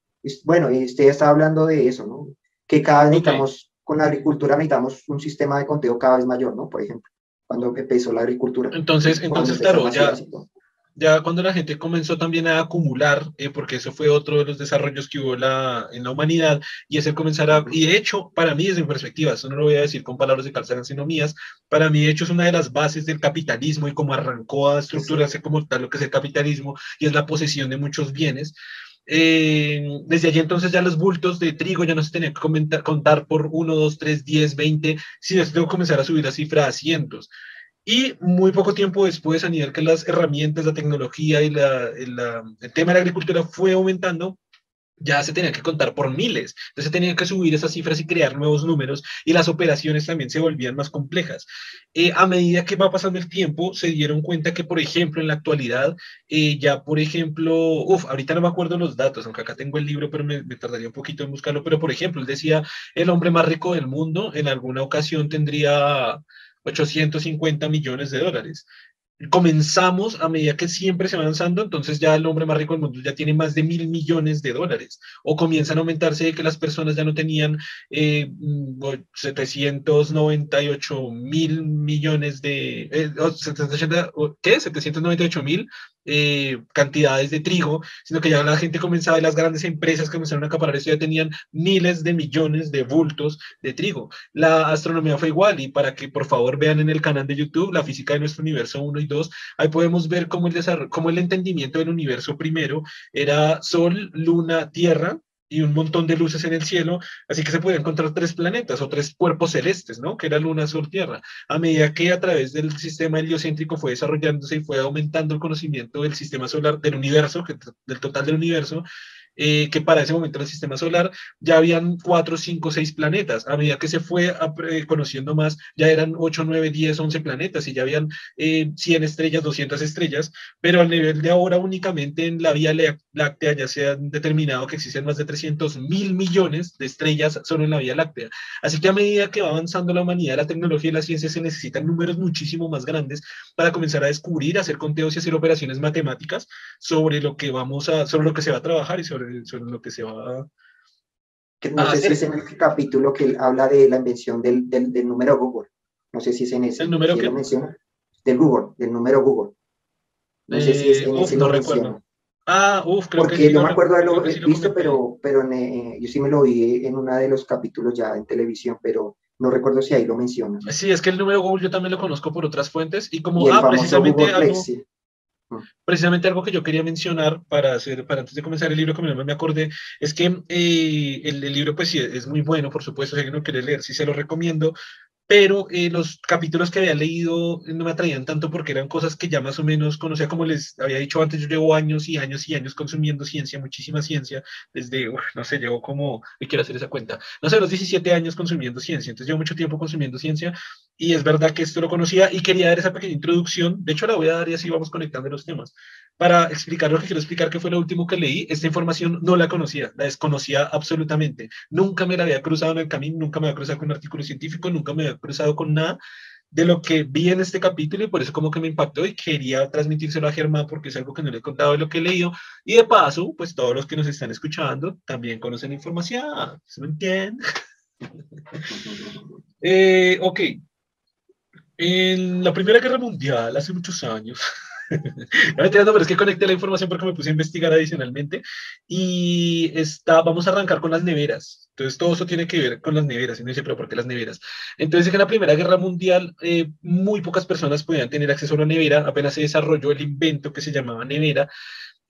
bueno, usted está hablando de eso, ¿no? Que cada vez necesitamos, con la agricultura necesitamos un sistema de conteo cada vez mayor, ¿no? Por ejemplo, cuando empezó la agricultura. Entonces, entonces claro, ya, ya cuando la gente comenzó también a acumular, eh, porque eso fue otro de los desarrollos que hubo la, en la humanidad, y es el comenzar a, y de hecho, para mí desde mi perspectiva, eso no lo voy a decir con palabras de calzada, sino mías, para mí de hecho es una de las bases del capitalismo y cómo arrancó a estructurarse como tal lo que es el capitalismo, y es la posesión de muchos bienes. Eh, desde allí entonces ya los bultos de trigo ya no se tenían que contar por 1, 2, 3, 10, 20, sino que tengo que comenzar a subir la cifra a cientos. Y muy poco tiempo después, a nivel que las herramientas, la tecnología y la, el, tema de la agricultura fue aumentando, ya se tenía que contar por miles. Entonces se tenían que subir esas cifras y crear nuevos números y las operaciones también se volvían más complejas. Eh, a medida que va pasando el tiempo, se dieron cuenta que, por ejemplo, en la actualidad, eh, ya, por ejemplo, uff, ahorita no me acuerdo los datos, aunque acá tengo el libro, pero me, me, tardaría un poquito en buscarlo, pero, por ejemplo, él decía, el hombre más rico del mundo en alguna ocasión tendría 850 millones de dólares comenzamos a medida que siempre se va avanzando, entonces ya el hombre más rico del mundo ya tiene más de mil millones de dólares, o comienzan a aumentarse de que las personas ya no tenían eh, 798 mil millones de, eh, ¿qué? 798 mil eh, cantidades de trigo, sino que ya la gente comenzaba, y las grandes empresas que comenzaron a acaparar eso ya tenían miles de millones de bultos de trigo. La astronomía fue igual, y para que por favor vean en el canal de YouTube la física de nuestro universo 1 y 2, ahí podemos ver cómo el, desarrollo, cómo el entendimiento del universo primero era Sol, Luna, Tierra, y un montón de luces en el cielo, así que se pueden encontrar tres planetas o tres cuerpos celestes, ¿no? Que era Luna, Sol, Tierra. A medida que a través del sistema heliocéntrico fue desarrollándose y fue aumentando el conocimiento del sistema solar, del universo, del total del universo, eh, que para ese momento en el sistema solar ya habían cuatro, cinco, seis planetas. A medida que se fue eh, conociendo más, ya eran 8, 9, 10, 11 planetas y ya habían eh, 100 estrellas, 200 estrellas, pero al nivel de ahora únicamente en la Vía Láctea ya se han determinado que existen más de 300 mil millones de estrellas solo en la Vía Láctea. Así que a medida que va avanzando la humanidad, la tecnología y la ciencia se necesitan números muchísimo más grandes para comenzar a descubrir, hacer conteos y hacer operaciones matemáticas sobre lo que vamos a, sobre lo que se va a trabajar y sobre sobre, lo que se va no sé si es en el capítulo que habla de la invención del, del, del, número Google. No sé si es en ese. ¿El número que lo menciona? Del Google, del número Google. No sé si es en eh, ese no recuerdo. Ah, uff, creo Porque que sí, no me acuerdo de lo que visto, pero, pero eh, yo sí me lo vi en uno de los capítulos ya en televisión, pero no recuerdo si ahí lo menciona. Sí, es que el número Google yo también lo conozco por otras fuentes y como, ah, precisamente algo, Precisamente algo que yo quería mencionar para hacer, para antes de comenzar el libro, que me acordé, es que eh, el, libro, pues sí, es muy bueno, por supuesto, si alguien no quiere leer, sí se lo recomiendo, pero eh, los capítulos que había leído no me atraían tanto porque eran cosas que ya más o menos conocía, como les había dicho antes, yo llevo años y años y años consumiendo ciencia, muchísima ciencia, desde, no sé, llevo como, me quiero hacer esa cuenta, no sé, los 17 años consumiendo ciencia, entonces llevo mucho tiempo consumiendo ciencia y es verdad que esto lo conocía y quería dar esa pequeña introducción, de hecho la voy a dar y así vamos conectando los temas, para explicar lo que quiero explicar, que fue lo último que leí, esta información no la conocía, la desconocía absolutamente, nunca me la había cruzado en el camino, nunca me había cruzado con un artículo científico, nunca me había cruzado con nada de lo que vi en este capítulo y por eso como que me impactó y quería transmitírselo a Germán porque es algo que no le he contado de lo que he leído. Y de paso, pues todos los que nos están escuchando también conocen la información, ¿se me entiende? eh, ok, en la Primera Guerra Mundial, hace muchos años, no pero es que conecté la información porque me puse a investigar adicionalmente y está, vamos a arrancar con las neveras. Entonces, todo eso tiene que ver con las neveras. Y no dice, pero ¿por qué las neveras? Entonces, en la Primera Guerra Mundial, eh, muy pocas personas podían tener acceso a una nevera. Apenas se desarrolló el invento que se llamaba nevera.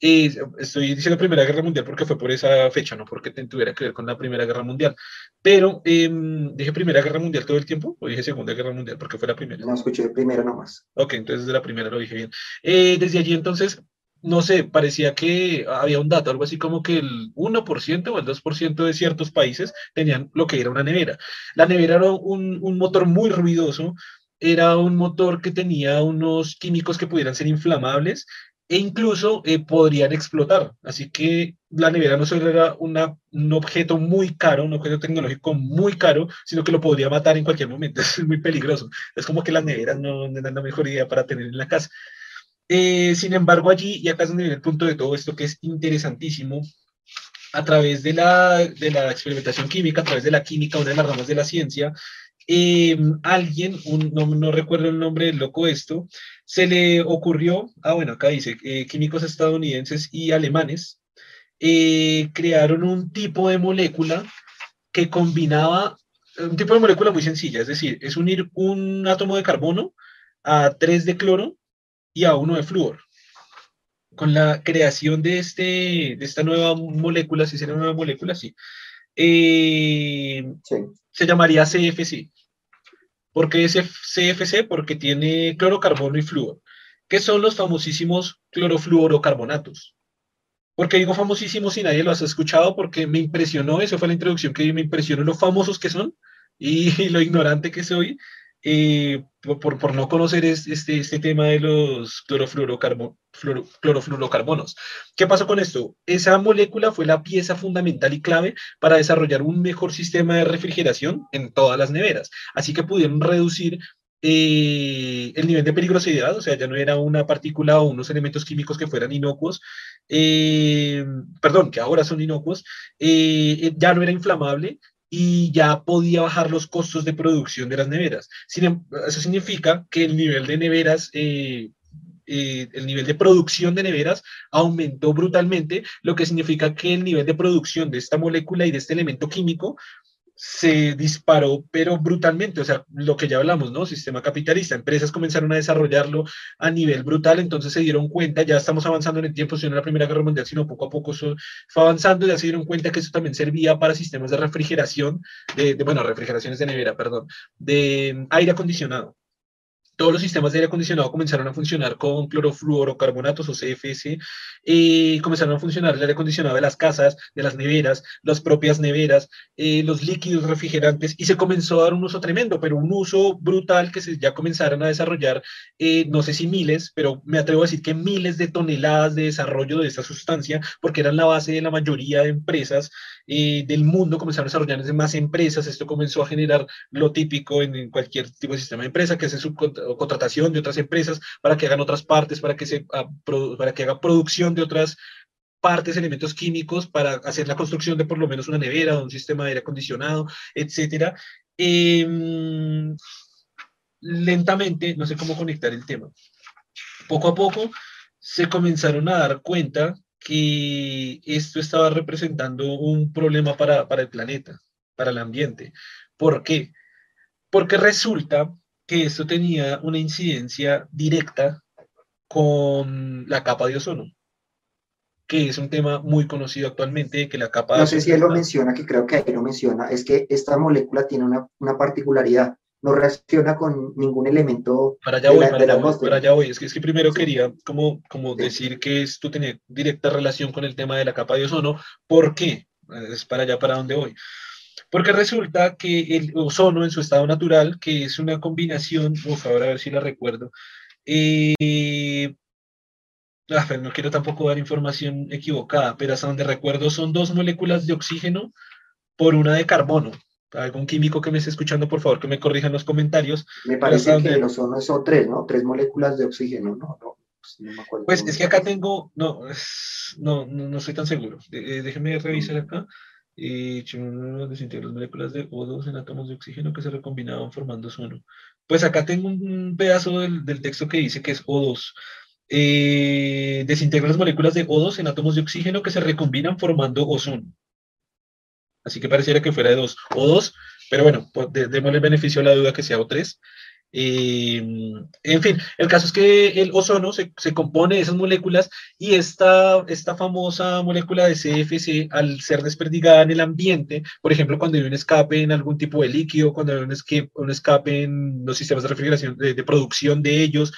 Eh, estoy diciendo Primera Guerra Mundial porque fue por esa fecha, no porque tuviera que ver con la Primera Guerra Mundial. Pero, em, ¿dije Primera Guerra Mundial todo el tiempo o dije Segunda Guerra Mundial porque fue la primera? No, escuché primera nomás. Ok, entonces de la primera lo dije bien. Eh, desde allí entonces no sé, parecía que había un dato, algo así como que el 1% o el 2% de ciertos países tenían lo que era una nevera. La nevera era un, un, motor muy ruidoso, era un motor que tenía unos químicos que pudieran ser inflamables e incluso eh, podrían explotar. Así que la nevera no solo era un objeto muy caro, un objeto tecnológico muy caro, sino que lo podría matar en cualquier momento. Es muy peligroso. Es como que las neveras no, no la mejor idea para tener en la casa. Eh, sin embargo, allí, y acá es donde viene el punto de todo esto que es interesantísimo, a través de la, de la experimentación química, a través de la química, una de las ramas de la ciencia, eh, alguien, no, no, recuerdo el nombre del loco esto, se le ocurrió, ah bueno, acá dice, eh, químicos estadounidenses y alemanes, crearon un tipo de molécula que combinaba, un tipo de molécula muy sencilla, es decir, es unir un átomo de carbono a tres de cloro y a uno de flúor. Con la creación de, este, de esta nueva molécula, si sería una nueva molécula, sí, eh, sí. se llamaría CFC. ¿Por qué es CFC? Porque tiene clorocarbono y flúor, que son los famosísimos clorofluorocarbonatos. ¿Por qué digo famosísimos si nadie lo ha escuchado? Porque me impresionó, eso fue la introducción que me impresionó lo famosos que son y, y lo ignorante que soy eh, por, por, no conocer este, este tema de los clorofluorocarbonos. ¿Qué pasó con esto? Esa molécula fue la pieza fundamental y clave para desarrollar un mejor sistema de refrigeración en todas las neveras. Así que pudieron reducir eh, el nivel de peligrosidad, o sea, ya no era una partícula o unos elementos químicos que fueran inocuos, eh, perdón, que ahora son inocuos, ya no era inflamable, y ya podía bajar los costos de producción de las neveras. Sin, em, eso significa que el nivel de neveras, eh, eh, el nivel de producción de neveras aumentó brutalmente, lo que significa que el nivel de producción de esta molécula y de este elemento químico se disparó, pero brutalmente, o sea, lo que ya hablamos, ¿no? Sistema capitalista, empresas comenzaron a desarrollarlo a nivel brutal, entonces se dieron cuenta, ya estamos avanzando en el tiempo, si no la Primera Guerra Mundial, sino poco a poco eso fue avanzando, ya se dieron cuenta que eso también servía para sistemas de refrigeración, de, de bueno, refrigeraciones de nevera, perdón, de aire acondicionado todos los sistemas de aire acondicionado comenzaron a funcionar con clorofluorocarbonatos o CFS, eh, comenzaron a funcionar el aire acondicionado de las casas, de las neveras, las propias neveras, eh, los líquidos refrigerantes, y se comenzó a dar un uso tremendo, pero un uso brutal que se, ya comenzaron a desarrollar, eh, no sé si miles, pero me atrevo a decir que miles de toneladas de desarrollo de esta sustancia, porque eran la base de la mayoría de empresas del mundo, comenzaron a desarrollar más empresas, esto comenzó a generar lo típico en, cualquier tipo de sistema de empresa, que es el subcontrato contratación de otras empresas para que hagan otras partes, para que, se, ah, para que haga producción de otras partes, elementos químicos para hacer la construcción de por lo menos una nevera o un sistema de aire acondicionado, etcétera. Em, lentamente, no sé cómo conectar el tema. Poco a poco se comenzaron a dar cuenta que esto estaba representando un problema para, para el planeta, para el ambiente. ¿Por qué? Porque resulta que esto tenía una incidencia directa con la capa de ozono, que es un tema muy conocido actualmente, que la capa No sé si él lo menciona, que creo que ahí lo menciona, es que esta molécula tiene una, una particularidad, no reacciona con ningún elemento para allá voy, para, allá voy para allá voy. Es que, es que primero quería como, como decir que esto tiene directa relación con el tema de la capa de ozono. ¿Por qué? Es para allá para donde voy. Porque resulta que el ozono en su estado natural, que es una combinación, uf, ahora a ver si la recuerdo, eh, ah, no quiero tampoco dar información equivocada, pero hasta donde recuerdo son dos moléculas de oxígeno por una de carbono. Algún químico que me esté escuchando, por favor, que me corrija en los comentarios. Me parece que el ozono es O3, ¿no? Tres moléculas de oxígeno, ¿no? no pues, no me acuerdo pues es que acá tengo, no, no, no, no estoy tan seguro. Eh, déjeme revisar acá y desintegró moléculas de O2 en átomos de oxígeno que se recombinaban formando ozono. Pues acá tengo un pedazo del, texto que dice que es O2. Eh, desintegra las moléculas de O2 en átomos de oxígeno que se recombinan formando ozono. Así que pareciera que fuera de 2 o 2, pero bueno, pues, démosle beneficio a la duda que sea O3. Eh, en fin, el caso es que el ozono se, se, compone de esas moléculas y esta, esta famosa molécula de CFC, al ser desperdigada en el ambiente, por ejemplo, cuando hay un escape en algún tipo de líquido, cuando hay un escape, en los sistemas de refrigeración, de producción de ellos,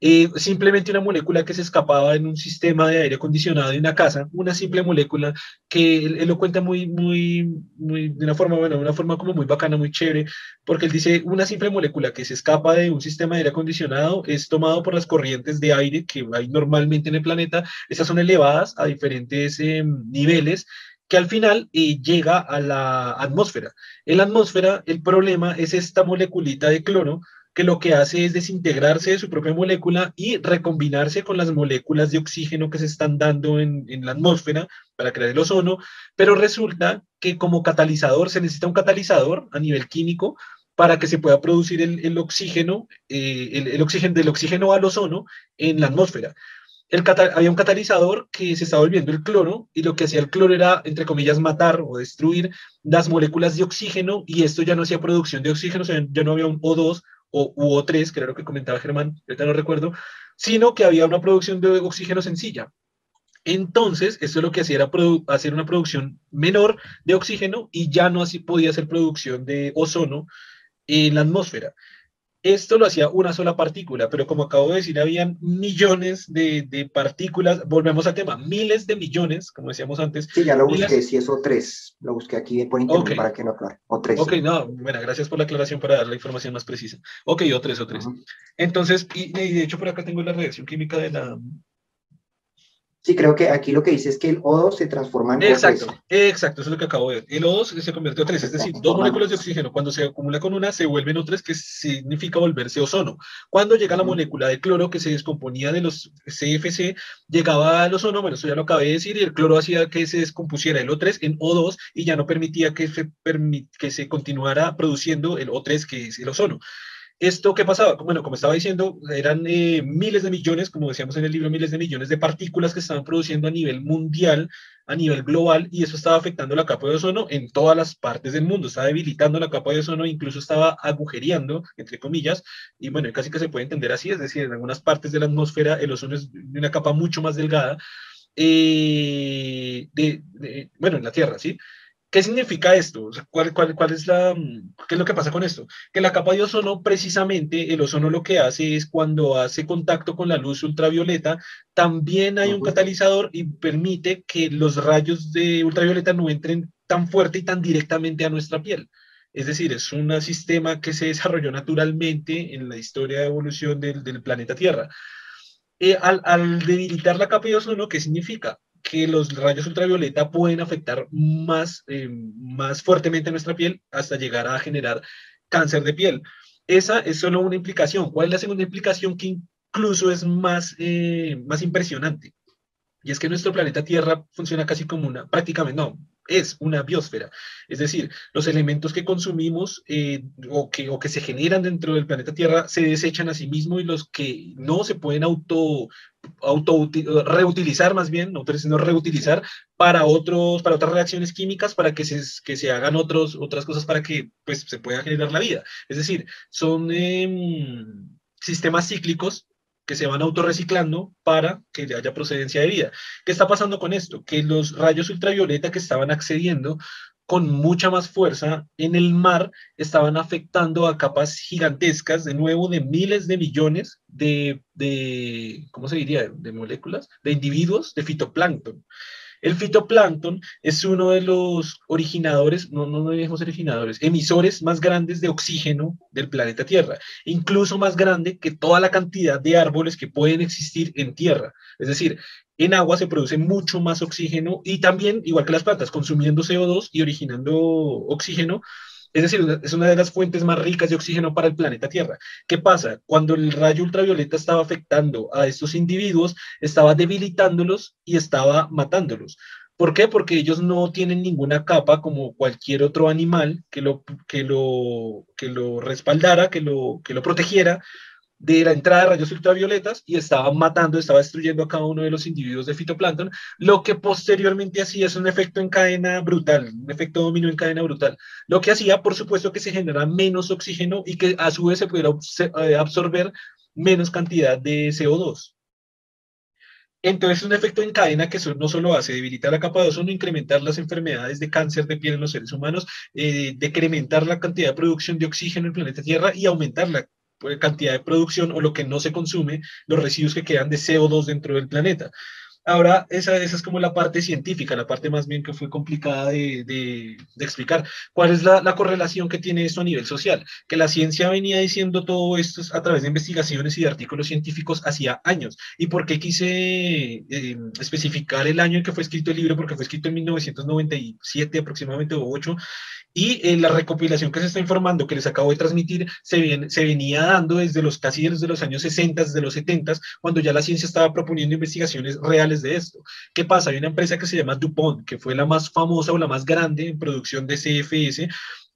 eh, simplemente una molécula que se escapaba en un sistema de aire acondicionado de una casa, una simple molécula que él, lo cuenta muy, muy, muy, de una forma, bueno, de una forma como muy bacana, muy chévere, porque él dice, una simple molécula que se escapa de un sistema de aire acondicionado es tomado por las corrientes de aire que hay normalmente en el planeta, estas son elevadas a diferentes eh, niveles que al final eh, llega a la atmósfera. En la atmósfera, el problema es esta moleculita de cloro que lo que hace es desintegrarse de su propia molécula y recombinarse con las moléculas de oxígeno que se están dando en, la atmósfera para crear el ozono, pero resulta que como catalizador se necesita un catalizador a nivel químico para que se pueda producir el, oxígeno, eh, el, oxígeno del oxígeno al ozono en la atmósfera. El había un catalizador que se estaba volviendo el cloro y lo que hacía el cloro era, entre comillas, matar o destruir las moléculas de oxígeno y esto ya no hacía producción de oxígeno, ya no había un O2 o U3, que era lo que comentaba Germán, ahorita no recuerdo, sino que había una producción de oxígeno sencilla. Entonces, esto lo que hacía era hacer una producción menor de oxígeno y ya no así podía hacer producción de ozono en la atmósfera. Esto lo hacía una sola partícula, pero como acabo de decir, habían millones de, partículas, volvemos al tema, miles de millones, como decíamos antes. Sí, ya lo busqué, si es O3, lo busqué aquí por internet para que no aclare, O3. Ok, no, bueno, gracias por la aclaración para dar la información más precisa. Ok, O3, O3. Entonces, y, y, de hecho por acá tengo la reacción química de la, Sí, creo que aquí lo que dice es que el O2 se transforma en Exacto, exacto, eso es lo que acabo de ver. El O2 se convierte en O3, es decir, dos moléculas de oxígeno, cuando se acumula con una, se vuelven O3, que significa volverse ozono. Cuando llega la molécula de cloro que se descomponía de los CFC, llegaba al ozono, bueno, eso ya lo acabé de decir, y el cloro hacía que se descompusiera el O3 en O2 y ya no permitía que se, que se continuara produciendo el O3, que es el ozono. ¿Esto qué pasaba? Bueno, como estaba diciendo, eran eh, miles de millones, como decíamos en el libro, miles de millones de partículas que estaban produciendo a nivel mundial, a nivel global, y eso estaba afectando la capa de ozono en todas las partes del mundo, estaba debilitando la capa de ozono, incluso estaba agujereando, entre comillas, y bueno, casi que se puede entender así, es decir, en algunas partes de la atmósfera el ozono es de una capa mucho más delgada, eh, de, bueno, en la Tierra, ¿sí? ¿Qué significa esto? ¿Cuál, cuál, cuál es la, ¿Qué es lo que pasa con esto? Que la capa de ozono, precisamente, el ozono lo que hace es cuando hace contacto con la luz ultravioleta, también hay un catalizador y permite que los rayos de ultravioleta no entren tan fuerte y tan directamente a nuestra piel. Es decir, es un sistema que se desarrolló naturalmente en la historia de evolución del, del planeta Tierra. Eh, al, al, debilitar la capa de ozono, ¿qué significa? Que los rayos ultravioleta pueden afectar más, eh, más fuertemente nuestra piel hasta llegar a generar cáncer de piel. Esa es solo una implicación. ¿Cuál es la segunda implicación que incluso es más, eh, más impresionante? Y es que nuestro planeta Tierra funciona casi como una, prácticamente, no, es una biosfera. Es decir, los elementos que consumimos eh, o, que, o que se generan dentro del planeta Tierra se desechan a sí mismos y los que no se pueden auto, auto reutilizar más bien, no sino reutilizar para, otros, para otras reacciones químicas, para que se, que se hagan otros, otras cosas para que pues, se pueda generar la vida. Es decir, son em, sistemas cíclicos que se van autorreciclando para que haya procedencia de vida. ¿Qué está pasando con esto? Que los rayos ultravioleta que estaban accediendo con mucha más fuerza en el mar estaban afectando a capas gigantescas, de nuevo, de miles de millones de, de ¿cómo se diría?, de moléculas, de individuos de fitoplancton. El fitoplancton es uno de los originadores, no, no, no originadores, emisores más grandes de oxígeno del planeta Tierra, incluso más grande que toda la cantidad de árboles que pueden existir en Tierra. Es decir, en agua se produce mucho más oxígeno y también, igual que las plantas, consumiendo CO2 y originando oxígeno, es decir, es una de las fuentes más ricas de oxígeno para el planeta Tierra. ¿Qué pasa? Cuando el rayo ultravioleta estaba afectando a estos individuos, estaba debilitándolos y estaba matándolos. ¿Por qué? Porque ellos no tienen ninguna capa como cualquier otro animal que lo, que lo, que lo respaldara, que lo, que lo protegiera de la entrada de rayos ultravioletas y estaba matando, estaba destruyendo a cada uno de los individuos de fitoplancton, lo que posteriormente hacía es un efecto en cadena brutal, un efecto dominó en cadena brutal. Lo que hacía, por supuesto, que se genera menos oxígeno y que a su vez se pudiera eh, absorber menos cantidad de CO2. Entonces, es un efecto en cadena que no solo hace debilitar la capa de ozono, incrementar las enfermedades de cáncer de piel en los seres humanos, eh, decrementar la cantidad de producción de oxígeno en el planeta Tierra y aumentar la cantidad de producción o lo que no se consume, los residuos que quedan de CO2 dentro del planeta. Ahora, esa, esa es como la parte científica, la parte más bien que fue complicada de, de, explicar. ¿Cuál es la, la, correlación que tiene esto a nivel social? Que la ciencia venía diciendo todo esto a través de investigaciones y de artículos científicos hacía años. ¿Y por qué quise eh, especificar el año en que fue escrito el libro? Porque fue escrito en 1997 aproximadamente o 8 y eh, la recopilación que se está informando, que les acabo de transmitir, se, se venía dando desde los casi desde los años 60, desde los 70, cuando ya la ciencia estaba proponiendo investigaciones reales de esto. ¿Qué pasa? Hay una empresa que se llama DuPont, que fue la más famosa o la más grande en producción de CFS,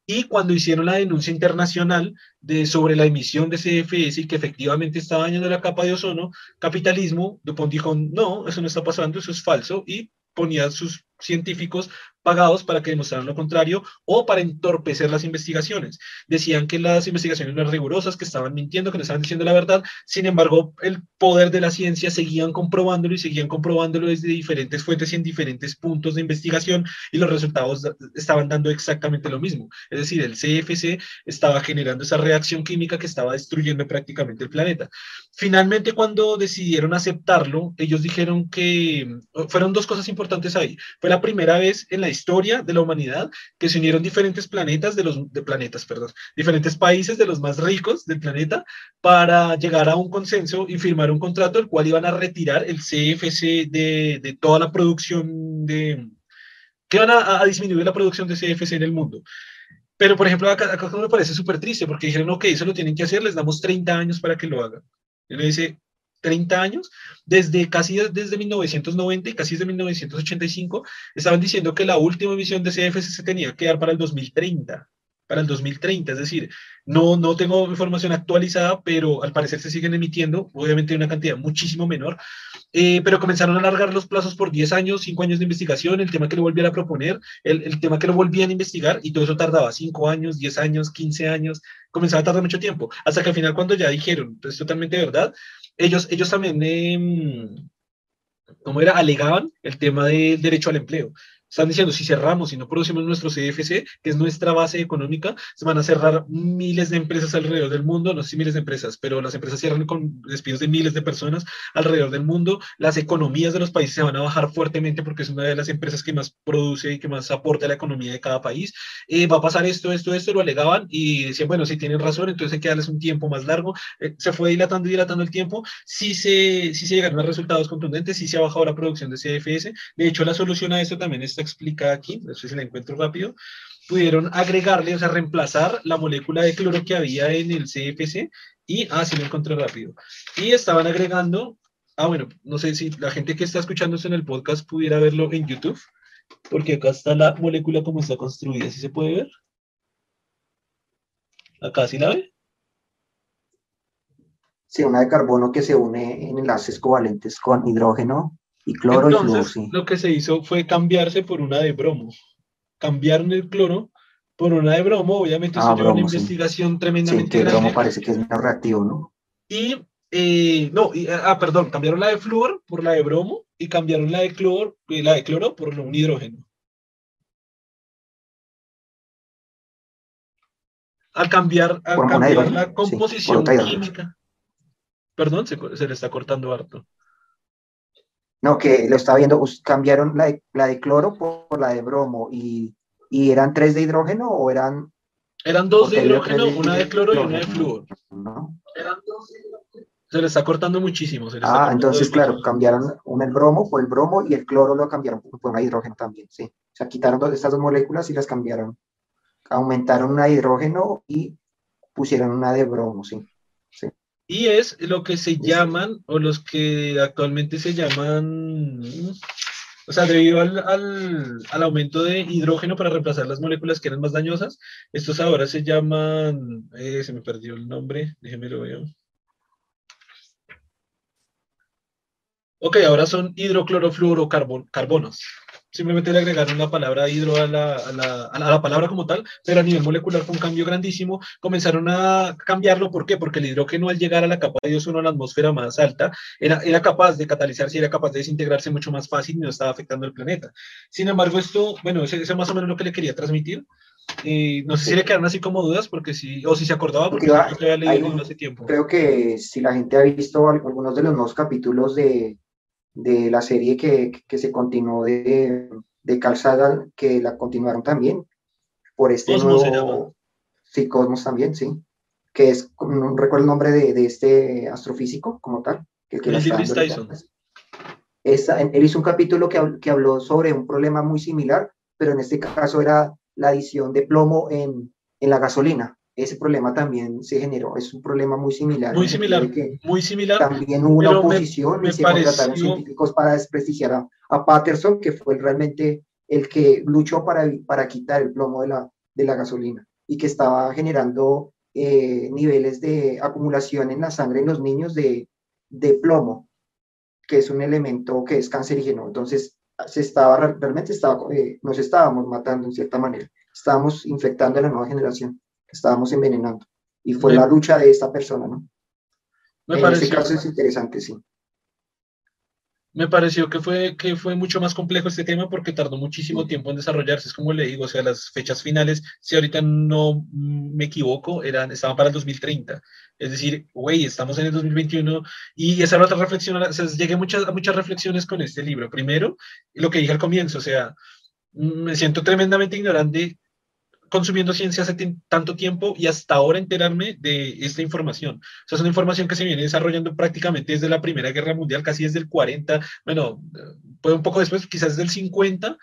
y cuando hicieron la denuncia internacional de, sobre la emisión de CFS y que efectivamente estaba dañando la capa de ozono, capitalismo, DuPont dijo, no, eso no está pasando, eso es falso, y ponía sus científicos pagados para que demostraran lo contrario o para entorpecer las investigaciones. Decían que las investigaciones no eran rigurosas, que estaban mintiendo, que no estaban diciendo la verdad. Sin embargo, el poder de la ciencia seguían comprobándolo y seguían comprobándolo desde diferentes fuentes y en diferentes puntos de investigación y los resultados estaban dando exactamente lo mismo. Es decir, el CFC estaba generando esa reacción química que estaba destruyendo prácticamente el planeta. Finalmente, cuando decidieron aceptarlo, ellos dijeron que fueron dos cosas importantes ahí. Fue la primera vez en la historia de la humanidad que se unieron diferentes planetas de los de planetas, perdón, diferentes países de los más ricos del planeta para llegar a un consenso y firmar un contrato el cual iban a retirar el CFC de, de toda la producción de que van a, a, disminuir la producción de CFC en el mundo. Pero, por ejemplo, acá, acá me parece súper triste porque dijeron, ok, eso lo tienen que hacer, les damos 30 años para que lo hagan. Y uno dice, 30 años, desde casi desde 1990 y casi desde 1985, estaban diciendo que la última emisión de CFC se tenía que dar para el 2030, para el 2030, es decir, no, no tengo información actualizada, pero al parecer se siguen emitiendo, obviamente una cantidad muchísimo menor, eh, pero comenzaron a alargar los plazos por 10 años, 5 años de investigación, el tema que lo volvían a proponer, el, el tema que lo volvían a investigar, y todo eso tardaba 5 años, 10 años, 15 años, comenzaba a tardar mucho tiempo, hasta que al final cuando ya dijeron, es totalmente verdad, ellos, ellos también, eh, ¿cómo era? Alegaban el tema del derecho al empleo. Están diciendo, si cerramos y no producimos nuestro CFC, que es nuestra base económica, se van a cerrar miles de empresas alrededor del mundo, no sé si miles de empresas, pero las empresas cierran con despidos de miles de personas alrededor del mundo, las economías de los países se van a bajar fuertemente porque es una de las empresas que más produce y que más aporta a la economía de cada país. Eh, va a pasar esto, esto, esto, lo alegaban y decían, bueno, si tienen razón, entonces hay que darles un tiempo más largo. Eh, se fue dilatando y dilatando el tiempo, sí se, sí se llegaron a resultados contundentes, sí se ha bajado la producción de CFS. De hecho, la solución a esto también está explicada aquí, no sé si la encuentro rápido, pudieron agregarle, o sea, reemplazar la molécula de cloro que había en el CFC y, ah, sí lo encontré rápido. Y estaban agregando, ah, bueno, no sé si la gente que está escuchando en el podcast pudiera verlo en YouTube, porque acá está la molécula como está construida, ¿sí se puede ver? Acá, ¿sí la ve? Sí, una de carbono que se une en enlaces covalentes con hidrógeno y cloro Entonces, y flúor, sí. lo que se hizo fue cambiarse por una de bromo. Cambiaron el cloro por una de bromo, obviamente Ah, eso una bromo, sí. investigación Sí, tremendamente que el bromo grande. parece que es menos reactivo, ¿no? Y, eh, no, y, ah, perdón, cambiaron la de flúor por la de bromo y cambiaron la de cloro, eh, la de cloro por un hidrógeno. al cambiar, al cambiar la composición química. Perdón, se, le está cortando harto. No, que lo estaba viendo, cambiaron la de, la de cloro por, la de bromo y, y, eran tres de hidrógeno o eran... Eran dos de hidrógeno, una de cloro y una de flúor. ¿No? Eran dos de se le está cortando muchísimo. ah, entonces, claro, cambiaron un el bromo por el bromo y el cloro lo cambiaron por un hidrógeno también, sí. O sea, quitaron estas dos moléculas y las cambiaron. Aumentaron una de hidrógeno y pusieron una de bromo, sí. Y es lo que se llaman, o los que actualmente se llaman, o sea, debido al, al, aumento de hidrógeno para reemplazar las moléculas que eran más dañosas, estos ahora se llaman, eh, se me perdió el nombre, déjenme lo veo. Ok, ahora son hidroclorofluorocarbonos. Simplemente le agregaron la palabra hidro a la, a, la, a la, palabra como tal, pero a nivel molecular fue un cambio grandísimo. Comenzaron a cambiarlo, ¿por qué? Porque el hidrógeno al llegar a la capa de ozono, a la atmósfera más alta, era, era capaz de catalizarse era capaz de desintegrarse mucho más fácil y no estaba afectando al planeta. Sin embargo, esto, bueno, ese, es más o menos lo que le quería transmitir. Y no sé si le quedaron así como dudas, porque sí, o si se acordaba, porque, porque yo había leído hace tiempo. Creo que si la gente ha visto algunos de los nuevos capítulos de, de la serie que, que se continuó de, de Carl que la continuaron también por este Cosmos nuevo... Sí, Cosmos también, sí. Que es, no recuerdo el nombre de, de este astrofísico como tal. Que, que Tyson. Esa, él hizo un capítulo que, que habló sobre un problema muy similar, pero en este caso era la adición de plomo en, en la gasolina ese problema también se generó. Es un problema muy similar. Muy similar. muy similar. También hubo una oposición y se contrataron científicos para desprestigiar a, Patterson, que fue realmente el que luchó para, para quitar el plomo de la, de la gasolina y que estaba generando eh, niveles de acumulación en la sangre en los niños de, de plomo, que es un elemento que es cancerígeno. Entonces, se estaba, realmente estaba, eh, nos estábamos matando en cierta manera. Estábamos infectando a la nueva generación estábamos envenenando. Y fue la lucha de esta persona, ¿no? Me en este caso es interesante, sí. Me pareció que fue, que fue mucho más complejo este tema porque tardó muchísimo tiempo en desarrollarse. Es como le digo, o sea, las fechas finales, si ahorita no me equivoco, eran, estaban para el 2030. Es decir, güey, estamos en el 2021 y esa era otra reflexión. O sea, llegué muchas, a muchas reflexiones con este libro. Primero, lo que dije al comienzo, o sea, me siento tremendamente ignorante consumiendo ciencia hace tanto tiempo y hasta ahora enterarme de esta información. O sea, es una información que se viene desarrollando prácticamente desde la Primera Guerra Mundial, casi desde el 40, bueno, puede un poco después, quizás desde el 50,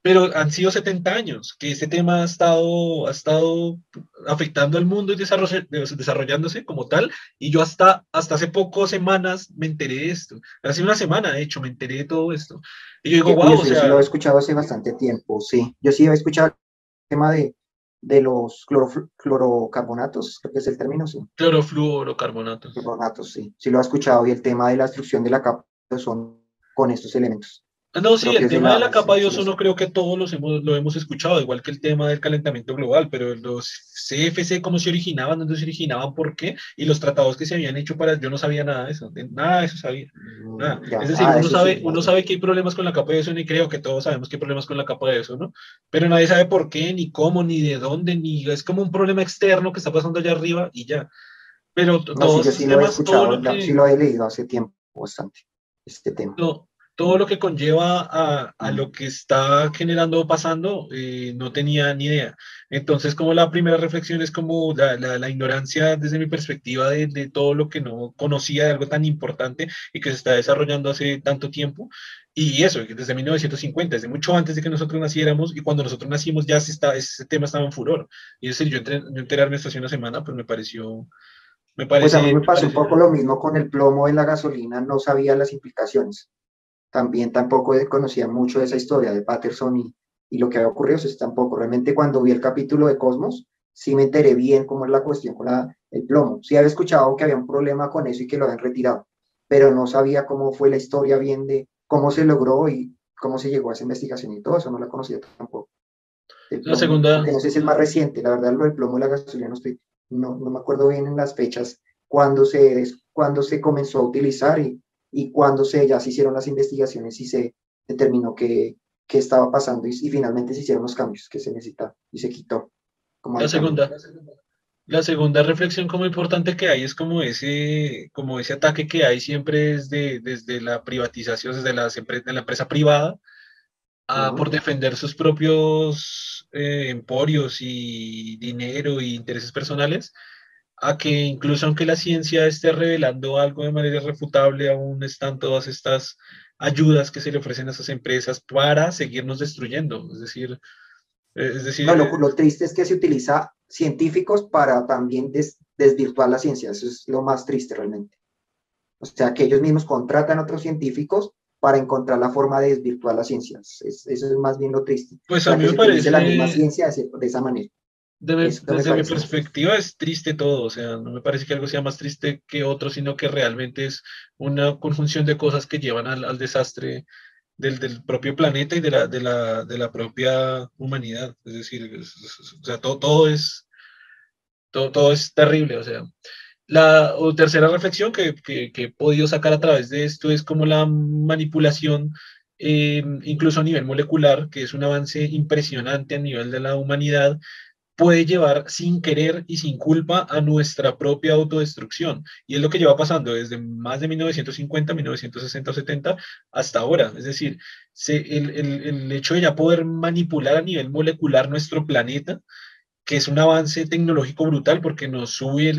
pero han sido 70 años que este tema ha estado, ha estado afectando al mundo y desarrollándose como tal, y yo hasta, hasta hace pocas semanas me enteré de esto. Hace una semana, de hecho, me enteré de todo esto. Y yo digo, wow, o sea... Yo lo he escuchado hace bastante tiempo, sí. Yo sí he escuchado tema de, de los clorocarbonatos, creo que es el término, sí. Clorofluorocarbonatos. Carbonatos, sí. Sí lo ha escuchado, y el tema de la destrucción de la capa son con estos elementos. No, sí, el tema de la capa de ozono creo que todos los hemos, lo hemos escuchado, igual que el tema del calentamiento global, pero los CFC, cómo se originaban, dónde se originaban, por qué, y los tratados que se habían hecho para, yo no sabía nada de eso, nada de eso sabía. Mm, es decir, ah, uno, sabe, uno sabe que hay problemas con la capa de ozono y creo que todos sabemos que hay problemas con la capa de ozono, pero nadie sabe por qué, ni cómo, ni de dónde, ni es como un problema externo que está pasando allá arriba y ya. Pero todos sí, sí lo he escuchado, sí lo he leído hace tiempo bastante, este tema. No, todo lo que conlleva a, a lo que está generando o pasando, eh, no tenía ni idea. Entonces, como la primera reflexión es como la, la, ignorancia desde mi perspectiva de, de, todo lo que no conocía de algo tan importante y que se está desarrollando hace tanto tiempo. Y eso, desde 1950, desde mucho antes de que nosotros naciéramos, y cuando nosotros nacimos ya se está, ese tema estaba en furor. Y es decir, yo, yo enterarme esto hace una semana, pues me pareció... Me pues a mí me pasó un poco lo mismo con el plomo en la gasolina, no sabía las implicaciones también tampoco conocía mucho de esa historia de Patterson y, y lo que había ocurrido, o tampoco, realmente cuando vi el capítulo de Cosmos, sí me enteré bien cómo es la cuestión con la, el plomo. Sí había escuchado que había un problema con eso y que lo habían retirado, pero no sabía cómo fue la historia bien de cómo se logró y cómo se llegó a esa investigación y todo eso, no la conocía tampoco. la segunda... No sé si es más reciente, la verdad lo del plomo y la gasolina no, estoy, no, no me acuerdo bien en las fechas cuando se, cuando se comenzó a utilizar y, y cuando se, ya se hicieron las investigaciones y se determinó qué estaba pasando y, finalmente se hicieron los cambios que se necesitaban y se quitó. Como la segunda, La segunda reflexión como importante que hay es como ese, como ese ataque que hay siempre desde, desde la privatización, desde las de la empresa privada, a, por defender sus propios eh, emporios y dinero y intereses personales, a que incluso aunque la ciencia esté revelando algo de manera irrefutable, aún están todas estas ayudas que se le ofrecen a esas empresas para seguirnos destruyendo. Es decir, es decir... lo, triste es que se utiliza científicos para también desvirtuar la ciencia. Eso es lo más triste realmente. O sea, que ellos mismos contratan a otros científicos para encontrar la forma de desvirtuar la ciencia. eso es más bien lo triste. Pues a mí me parece... La misma ciencia de, esa manera. Desde mi perspectiva es triste todo, o sea, no me parece que algo sea más triste que otro, sino que realmente es una conjunción de cosas que llevan al, desastre del, del, propio planeta y de la, de la, de la propia humanidad. Es decir, o sea, todo, todo es todo, todo es terrible, o sea. La tercera reflexión que, que, he podido sacar a través de esto es como la manipulación, eh, incluso a nivel molecular, que es un avance impresionante a nivel de la humanidad, puede llevar sin querer y sin culpa a nuestra propia autodestrucción. Y es lo que lleva pasando desde más de 1950, 1960 o 70 hasta ahora. Es decir, el, el, el hecho de ya poder manipular a nivel molecular nuestro planeta, que es un avance tecnológico brutal porque nos sube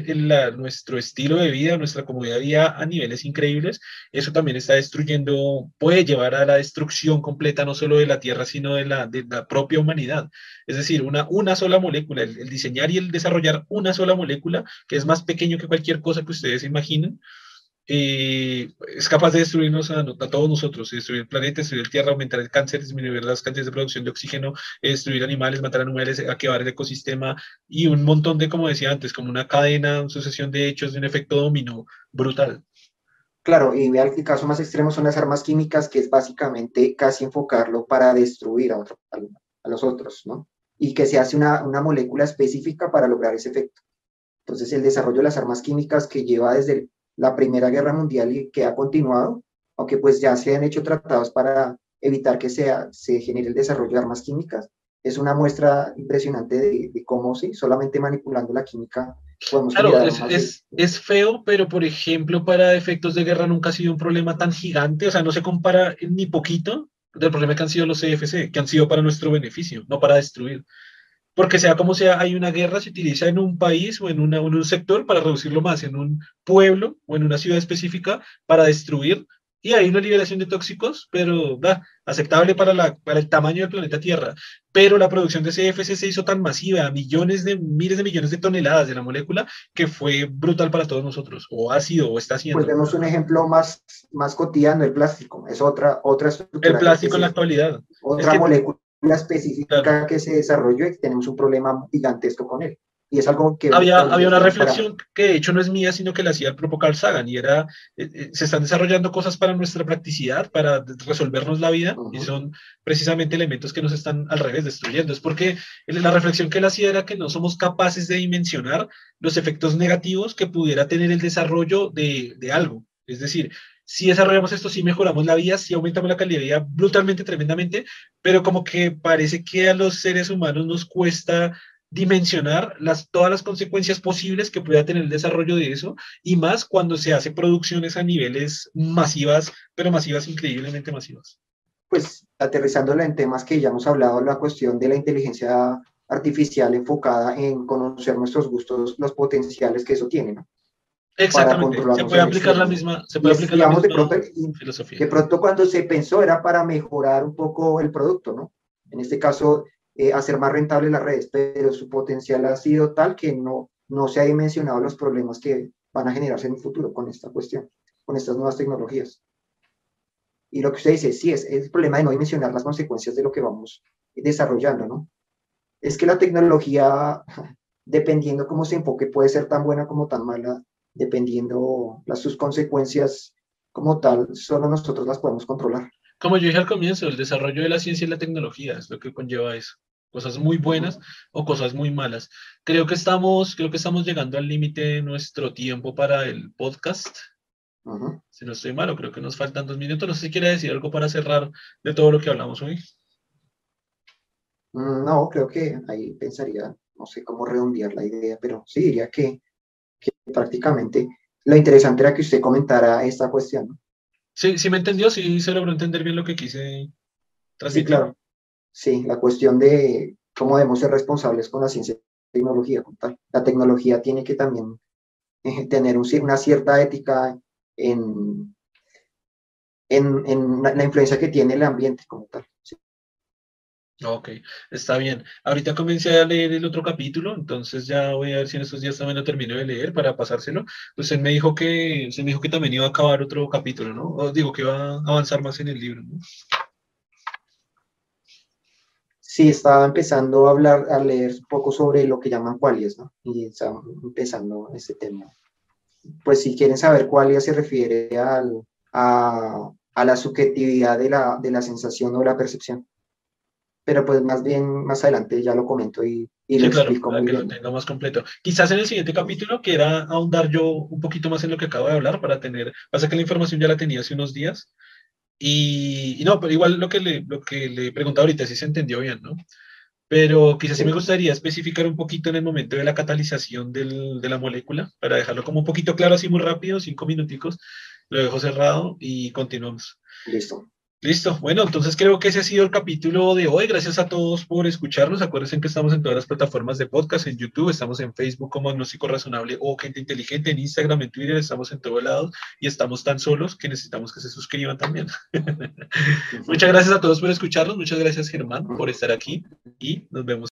nuestro estilo de vida, nuestra comodidad de vida a niveles increíbles. Eso también está destruyendo, puede llevar a la destrucción completa no solo de la Tierra, sino de la, de la propia humanidad. Es decir, una, una sola molécula, el, diseñar y el desarrollar una sola molécula, que es más pequeño que cualquier cosa que ustedes imaginen, eh, es capaz de destruirnos a, todos nosotros, destruir el planeta, destruir la Tierra, aumentar el cáncer, disminuir las cantidades de producción de oxígeno, destruir animales, matar animales, acabar el ecosistema y un montón de, como decía antes, como una cadena, una sucesión de hechos, de un efecto dominó brutal. Claro, y el caso más extremo son las armas químicas, que es básicamente casi enfocarlo para destruir a, otro, a los otros, ¿no? Y que se hace una, una molécula específica para lograr ese efecto. Entonces, el desarrollo de las armas químicas que lleva desde el la Primera Guerra Mundial y que ha continuado, aunque pues ya se han hecho tratados para evitar que sea, se genere el desarrollo de armas químicas. Es una muestra impresionante de, cómo sí, solamente manipulando la química podemos Claro, es, es, es, feo, pero por ejemplo, para efectos de guerra nunca ha sido un problema tan gigante, o sea, no se compara ni poquito del problema que han sido los CFC, que han sido para nuestro beneficio, no para destruir porque sea como sea, hay una guerra, se utiliza en un país o en, una, un sector para reducirlo más, en un pueblo o en una ciudad específica para destruir, y hay una liberación de tóxicos, pero da, aceptable para, la, para el tamaño del planeta Tierra. Pero la producción de CFC se hizo tan masiva, millones de, miles de millones de toneladas de la molécula, que fue brutal para todos nosotros, o ha sido, o está siendo. Pues vemos un ejemplo más, más cotidiano, el plástico, es otra, otra estructura. El plástico en la actualidad. Otra molécula específica que se desarrolló y tenemos un problema gigantesco con él. Y es algo que... Había, había una reflexión que de hecho no es mía, sino que la hacía el propio Carl Sagan, y era, eh, eh, se están desarrollando cosas para nuestra practicidad, para resolvernos la vida, y son precisamente elementos que nos están al revés destruyendo. Es porque la reflexión que él hacía era que no somos capaces de dimensionar los efectos negativos que pudiera tener el desarrollo de, de algo. Es decir, si desarrollamos esto, si mejoramos la vida, si aumentamos la calidad de vida brutalmente, tremendamente, pero como que parece que a los seres humanos nos cuesta dimensionar las, todas las consecuencias posibles que pueda tener el desarrollo de eso, y más cuando se hace producciones a niveles masivas, pero masivas, increíblemente masivas. Pues aterrizándola en temas que ya hemos hablado, la cuestión de la inteligencia artificial enfocada en conocer nuestros gustos, los potenciales que eso tiene, ¿no? Exactamente, se puede aplicar la misma, se puede aplicar la misma de pronto, filosofía. De pronto cuando se pensó era para mejorar un poco el producto, ¿no? En este caso, eh, hacer más rentable las redes, pero su potencial ha sido tal que no, no se ha dimensionado los problemas que van a generarse en el futuro con esta cuestión, con estas nuevas tecnologías. Y lo que usted dice, sí, es, es el problema de no dimensionar las consecuencias de lo que vamos desarrollando, ¿no? Es que la tecnología, dependiendo cómo se enfoque, puede ser tan buena como tan mala dependiendo las sus consecuencias como tal, solo nosotros las podemos controlar. Como yo dije al comienzo, el desarrollo de la ciencia y la tecnología es lo que conlleva eso. Cosas muy buenas o cosas muy malas. Creo que estamos, creo que estamos llegando al límite de nuestro tiempo para el podcast. Si no estoy malo, creo que nos faltan dos minutos. No sé si quiere decir algo para cerrar de todo lo que hablamos hoy. Mm, no, creo que ahí pensaría no sé cómo redondear la idea, pero sí diría que, que prácticamente lo interesante era que usted comentara esta cuestión. Sí, sí me entendió, sí se logró entender bien lo que quise transmitir. Sí, claro. Sí, la cuestión de cómo debemos ser responsables con la ciencia y tecnología. La tecnología tiene que también eh, tener una cierta ética en, en, la influencia que tiene el ambiente como tal. Ok, está bien. Ahorita comencé a leer el otro capítulo, entonces ya voy a ver si en estos días también lo termino de leer para pasárselo. Pues él me dijo que, se me dijo que también iba a acabar otro capítulo, ¿no? O digo que iba a avanzar más en el libro, ¿no? Sí, estaba empezando a hablar, a leer un poco sobre lo que llaman qualias, ¿no? Y estaba empezando ese tema. Pues si quieren saber cualia se refiere al, a, a, la subjetividad de la, de la sensación o la percepción pero pues más bien más adelante ya lo comento y, y lo explico para que lo tenga más completo. Quizás en el siguiente capítulo quiera ahondar yo un poquito más en lo que acabo de hablar para tener, pasa que la información ya la tenía hace unos días y, no, pero igual lo que le, lo que le preguntaba ahorita si se entendió bien, ¿no? Pero quizás sí me gustaría especificar un poquito en el momento de la catalización del, de la molécula, para dejarlo como un poquito claro, así muy rápido, cinco minuticos, lo dejo cerrado y continuamos. Listo. Listo, bueno, entonces creo que ese ha sido el capítulo de hoy. Gracias a todos por escucharnos. Acuérdense que estamos en todas las plataformas de podcast, en YouTube, estamos en Facebook como Agnóstico Razonable o Gente Inteligente, en Instagram, en Twitter, estamos en todos lados y estamos tan solos que necesitamos que se suscriban también. muchas gracias a todos por escucharnos, muchas gracias Germán por estar aquí y nos vemos.